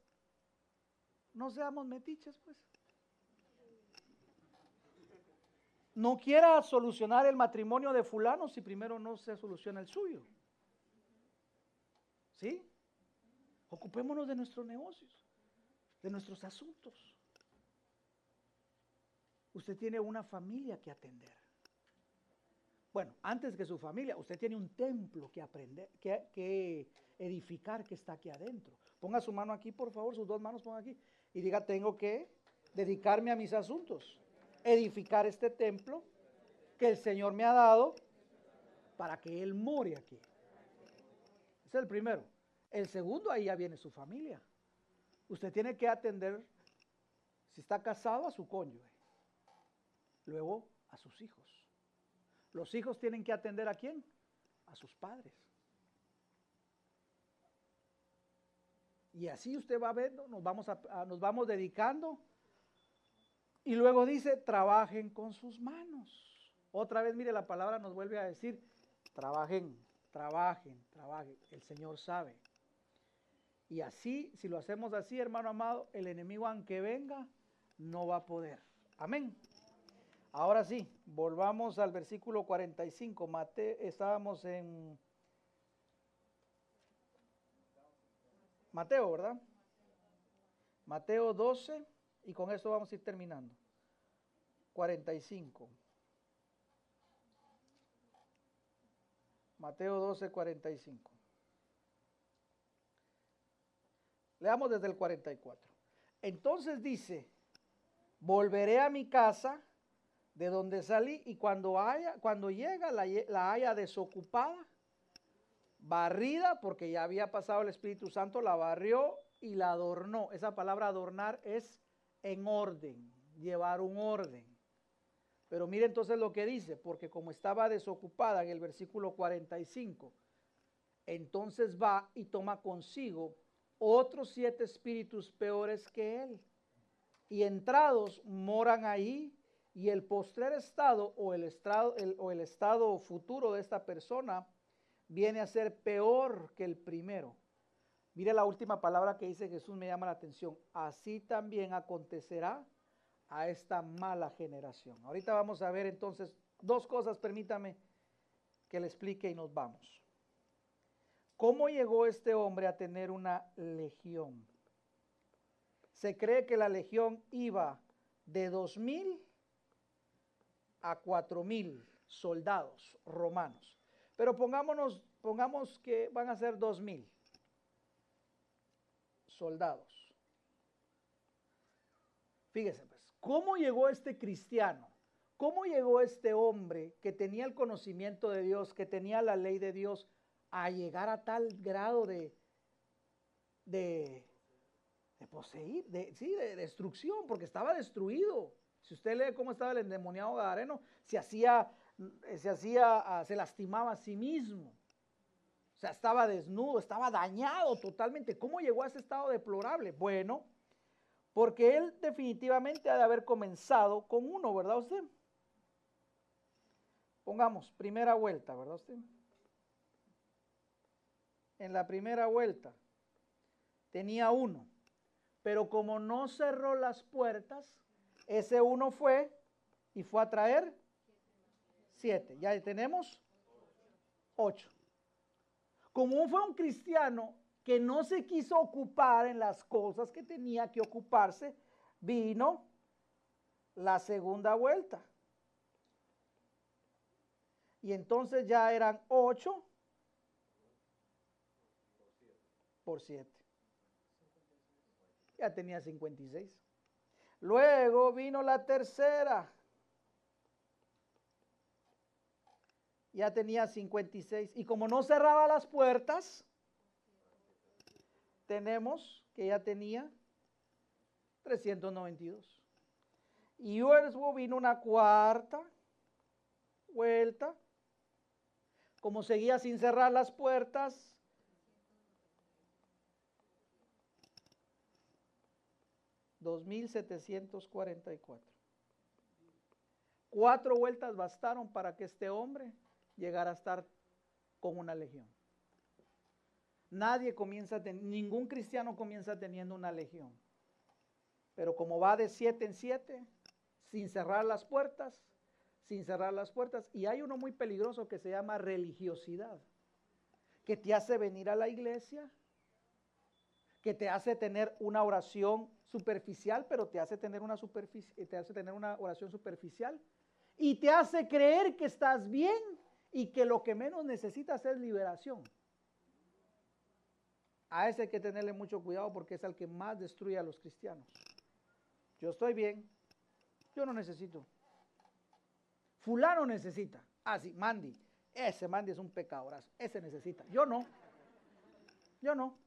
no seamos metiches, pues. No quiera solucionar el matrimonio de fulano si primero no se soluciona el suyo. ¿Sí? Ocupémonos de nuestros negocios, de nuestros asuntos. Usted tiene una familia que atender. Bueno, antes que su familia, usted tiene un templo que aprender, que, edificar que está aquí adentro. Ponga su mano aquí, por favor, sus dos manos ponga aquí. Y diga, tengo que dedicarme a mis asuntos. Edificar este templo que el Señor me ha dado para que Él more aquí. Ese es el primero. El segundo, ahí ya viene su familia. Usted tiene que atender, si está casado, a su cónyuge. Luego, a sus hijos. Los hijos tienen que atender a quién? A sus padres. Y así usted va viendo, nos vamos, nos vamos dedicando. Y luego dice, trabajen con sus manos. Otra vez, mire, la palabra nos vuelve a decir, trabajen, trabajen, trabajen. El Señor sabe. Y así, si lo hacemos así, hermano amado, el enemigo aunque venga, no va a poder. Amén. Ahora sí, volvamos al versículo 45. Mateo, estábamos en Mateo, ¿verdad? Mateo 12 Y con esto vamos a ir terminando. 45. Mateo 12, 45. Leamos desde el 44. Entonces dice, volveré a mi casa de donde salí y cuando, haya, cuando llega la, haya desocupada, barrida, porque ya había pasado el Espíritu Santo, la barrió y la adornó. Esa palabra adornar es en orden, llevar un orden. Pero mire entonces lo que dice, porque como estaba desocupada en el versículo 45, entonces va y toma consigo otros siete espíritus peores que él. Y entrados moran ahí y el postrer estado o el estado, o el estado futuro de esta persona viene a ser peor que el primero. Mire la última palabra que dice Jesús me llama la atención. Así también acontecerá a esta mala generación. Ahorita vamos a ver entonces dos cosas, permítame que le explique y nos vamos. ¿Cómo llegó este hombre a tener una legión? Se cree que la legión iba de dos mil a cuatro mil soldados romanos. Pero pongámonos, pongamos que van a ser dos mil soldados. Fíjese pues, ¿cómo llegó este cristiano? ¿Cómo llegó este hombre que tenía el conocimiento de Dios, que tenía la ley de Dios, a llegar a tal grado de, de, de poseer, sí, de destrucción, porque estaba destruido. Si usted lee cómo estaba el endemoniado Gadareno, se hacía, se hacía, ah, se lastimaba a sí mismo. O sea, estaba desnudo, estaba dañado totalmente. ¿Cómo llegó a ese estado deplorable? Bueno, porque él definitivamente ha de haber comenzado con uno, ¿verdad usted? Pongamos, primera vuelta, ¿verdad usted? En la primera vuelta tenía uno, pero como no cerró las puertas, ese uno fue y fue a traer siete. Ya tenemos ocho. Como fue un cristiano que no se quiso ocupar en las cosas que tenía que ocuparse, vino la segunda vuelta. Y entonces ya eran ocho por siete. Ya tenía 56. Luego vino la tercera. ya tenía 56. Y como no cerraba las puertas, tenemos que ya tenía 392. Y luego vino una cuarta vuelta. Como seguía sin cerrar las puertas, dos mil setecientos cuarenta y cuatro. Cuatro vueltas bastaron para que este hombre llegar a estar con una legión. Nadie comienza, ningún cristiano comienza teniendo una legión. Pero como va de siete en siete, sin cerrar las puertas, sin cerrar las puertas, y hay uno muy peligroso que se llama religiosidad, que te hace venir a la iglesia, que te hace tener una oración superficial, pero te hace tener una, te hace tener una oración superficial, y te hace creer que estás bien y que lo que menos necesitas es liberación. A ese hay que tenerle mucho cuidado porque es el que más destruye a los cristianos. Yo estoy bien, yo no necesito. Fulano necesita. Ah, sí, Mandy. Ese Mandy es un pecadorazo. Ese necesita. Yo no. Yo no.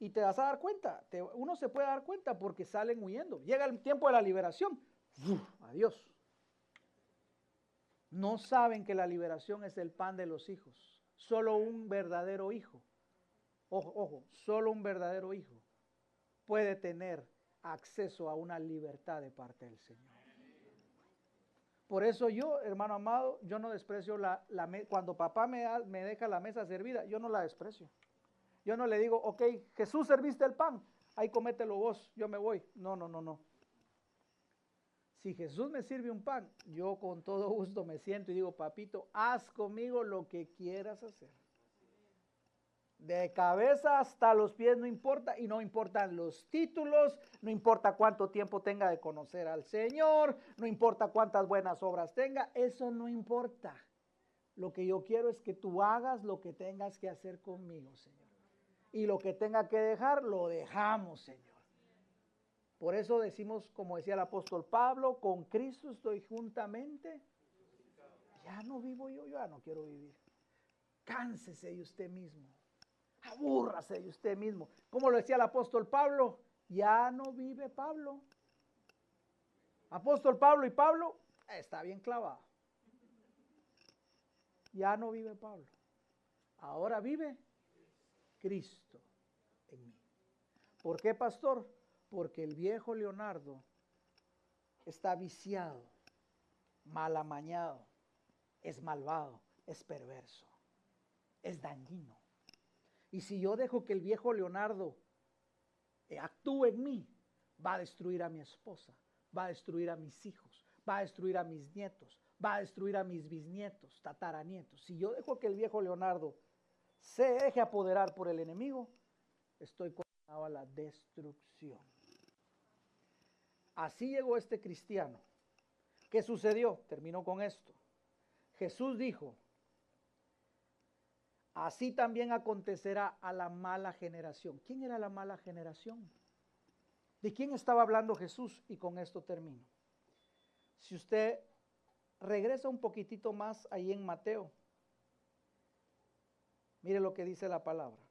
Y te vas a dar cuenta. uno se puede dar cuenta porque salen huyendo. Llega el tiempo de la liberación. adiós no saben que la liberación es el pan de los hijos. Solo un verdadero hijo, ojo, ojo, solo un verdadero hijo puede tener acceso a una libertad de parte del Señor. Por eso yo, hermano amado, yo no desprecio la, la cuando papá me, me deja la mesa servida, yo no la desprecio. Yo no le digo, ok, Jesús serviste el pan, ahí comételo vos, yo me voy. No, no, no, no. Si Jesús me sirve un pan, yo con todo gusto me siento y digo, papito, haz conmigo lo que quieras hacer. De cabeza hasta los pies no importa y no importan los títulos, no importa cuánto tiempo tenga de conocer al Señor, no importa cuántas buenas obras tenga, eso no importa. Lo que yo quiero es que tú hagas lo que tengas que hacer conmigo, Señor. Y lo que tenga que dejar, lo dejamos, Señor. Por eso decimos, como decía el apóstol Pablo, con Cristo estoy juntamente. Ya no vivo yo, ya no quiero vivir. Cánsese de usted mismo. Abúrrase de usted mismo. Como lo decía el apóstol Pablo, ya no vive Pablo. Apóstol Pablo y Pablo está bien clavado. Ya no vive Pablo. Ahora vive Cristo en mí. ¿Por qué, pastor? Porque el viejo Leonardo está viciado, mal amañado, es malvado, es perverso, es dañino. Y si yo dejo que el viejo Leonardo eh, actúe en mí, va a destruir a mi esposa, va a destruir a mis hijos, va a destruir a mis nietos, va a destruir a mis bisnietos, tataranietos. Si yo dejo que el viejo Leonardo se deje apoderar por el enemigo, estoy condenado a la destrucción. Así llegó este cristiano. ¿Qué sucedió? Terminó con esto. Jesús dijo, así también acontecerá a la mala generación. ¿Quién era la mala generación? ¿De quién estaba hablando Jesús? Y con esto termino. Si usted regresa un poquitito más ahí en Mateo, mire lo que dice la palabra.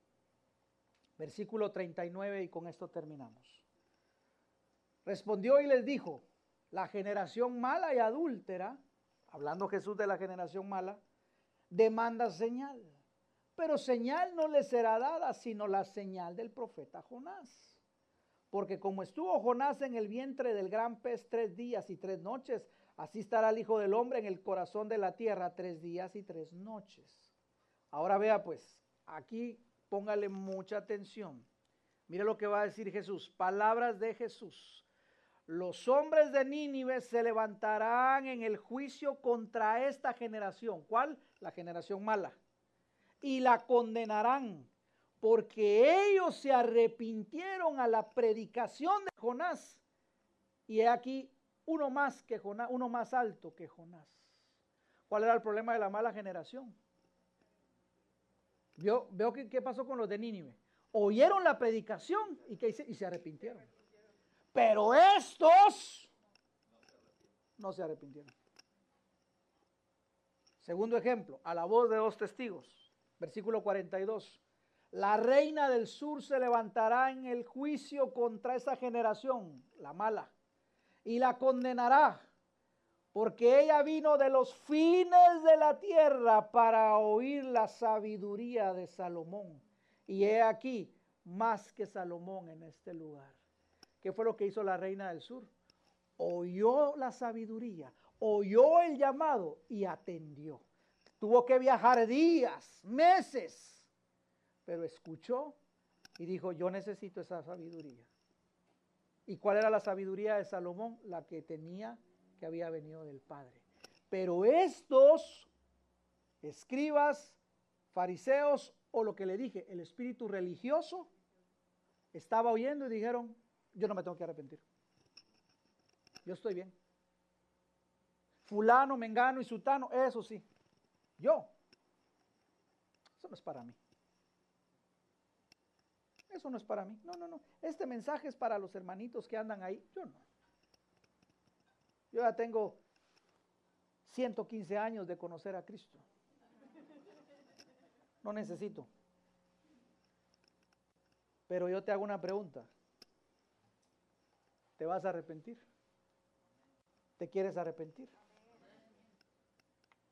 Versículo 39 y con esto terminamos. Respondió y les dijo, la generación mala y adúltera, hablando Jesús de la generación mala, demanda señal. Pero señal no le será dada, sino la señal del profeta Jonás. Porque como estuvo Jonás en el vientre del gran pez tres días y tres noches, así estará el Hijo del Hombre en el corazón de la tierra tres días y tres noches. Ahora vea pues, aquí póngale mucha atención. Mire lo que va a decir Jesús. Palabras de Jesús los hombres de Nínive se levantarán en el juicio contra esta generación. ¿Cuál? La generación mala. Y la condenarán porque ellos se arrepintieron a la predicación de Jonás. Y he aquí uno más que Jonás, uno más alto que Jonás. ¿Cuál era el problema de la mala generación? Veo, veo que, qué pasó con los de Nínive. Oyeron la predicación y, y se arrepintieron. Pero estos no se arrepintieron. Segundo ejemplo, a la voz de dos testigos. Versículo 42. La reina del sur se levantará en el juicio contra esa generación, la mala, y la condenará, porque ella vino de los fines de la tierra para oír la sabiduría de Salomón. Y he aquí más que Salomón en este lugar. ¿Qué fue lo que hizo la reina del sur? Oyó la sabiduría, oyó el llamado y atendió. Tuvo que viajar días, meses, pero escuchó y dijo, yo necesito esa sabiduría. ¿Y cuál era la sabiduría de Salomón? La que tenía, que había venido del Padre. Pero estos escribas, fariseos o lo que le dije, el espíritu religioso, estaba oyendo y dijeron, yo no me tengo que arrepentir. Yo estoy bien. Fulano, Mengano y Sutano, eso sí. Yo. Eso no es para mí. Eso no es para mí. No, no, no. Este mensaje es para los hermanitos que andan ahí. Yo no. Yo ya tengo 115 años de conocer a Cristo. No necesito. Pero yo te hago una pregunta. ¿Te vas a arrepentir? ¿Te quieres arrepentir?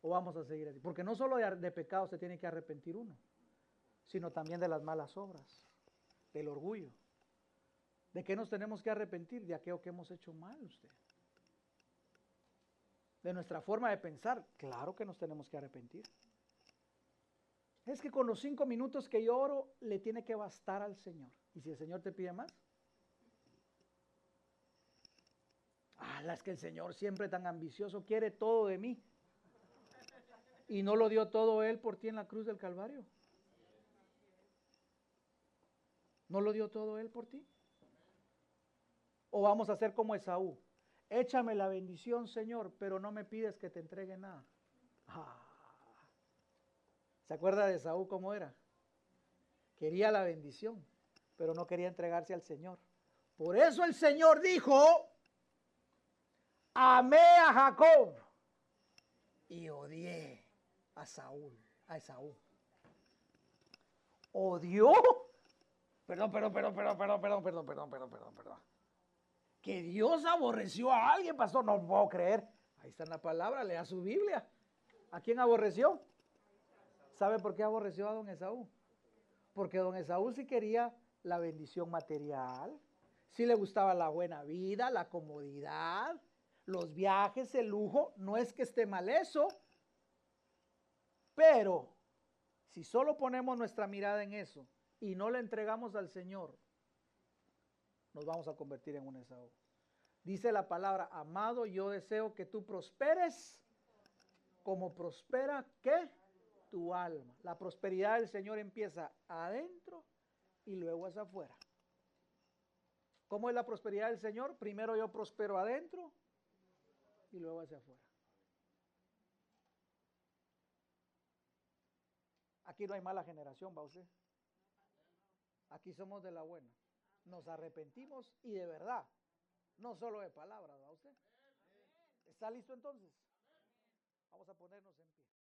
¿O vamos a seguir así? Porque no solo de, pecado se tiene que arrepentir uno, sino también de las malas obras, del orgullo. ¿De qué nos tenemos que arrepentir? De aquello que hemos hecho mal usted. De nuestra forma de pensar, claro que nos tenemos que arrepentir. Es que con los cinco minutos que yo oro le tiene que bastar al Señor. Y si el Señor te pide más, Ah, es que el Señor siempre tan ambicioso quiere todo de mí. Y no lo dio todo Él por ti en la cruz del Calvario. ¿No lo dio todo Él por ti? ¿O vamos a ser como Esaú? Échame la bendición, Señor, pero no me pides que te entregue nada. Ah. ¿Se acuerda de Esaú cómo era? Quería la bendición, pero no quería entregarse al Señor. Por eso el Señor dijo, amé a Jacob y odié a Saúl, a Esaú. Odió. Perdón, perdón, perdón, perdón, perdón, perdón, perdón, perdón, perdón, perdón, perdón. Que Dios aborreció a alguien, pastor, no puedo creer. Ahí está en la palabra, lea su Biblia. ¿A quién aborreció? ¿Sabe por qué aborreció a don Esaú? Porque don Esaú sí quería la bendición material, sí le gustaba la buena vida, la comodidad, los viajes, el lujo. No es que esté mal eso, pero si solo ponemos nuestra mirada en eso y no le entregamos al Señor, nos vamos a convertir en un Esaú. Dice la palabra, amado, yo deseo que tú prosperes como prospera qué? Tu alma. La prosperidad del Señor empieza adentro y luego hacia afuera. ¿Cómo es la prosperidad del Señor? Primero yo prospero adentro y luego hacia afuera. Aquí no hay mala generación, va usted. Aquí somos de la buena. Nos arrepentimos y de verdad, no solo de palabras, va usted. ¿Está listo entonces? Vamos a ponernos en pie.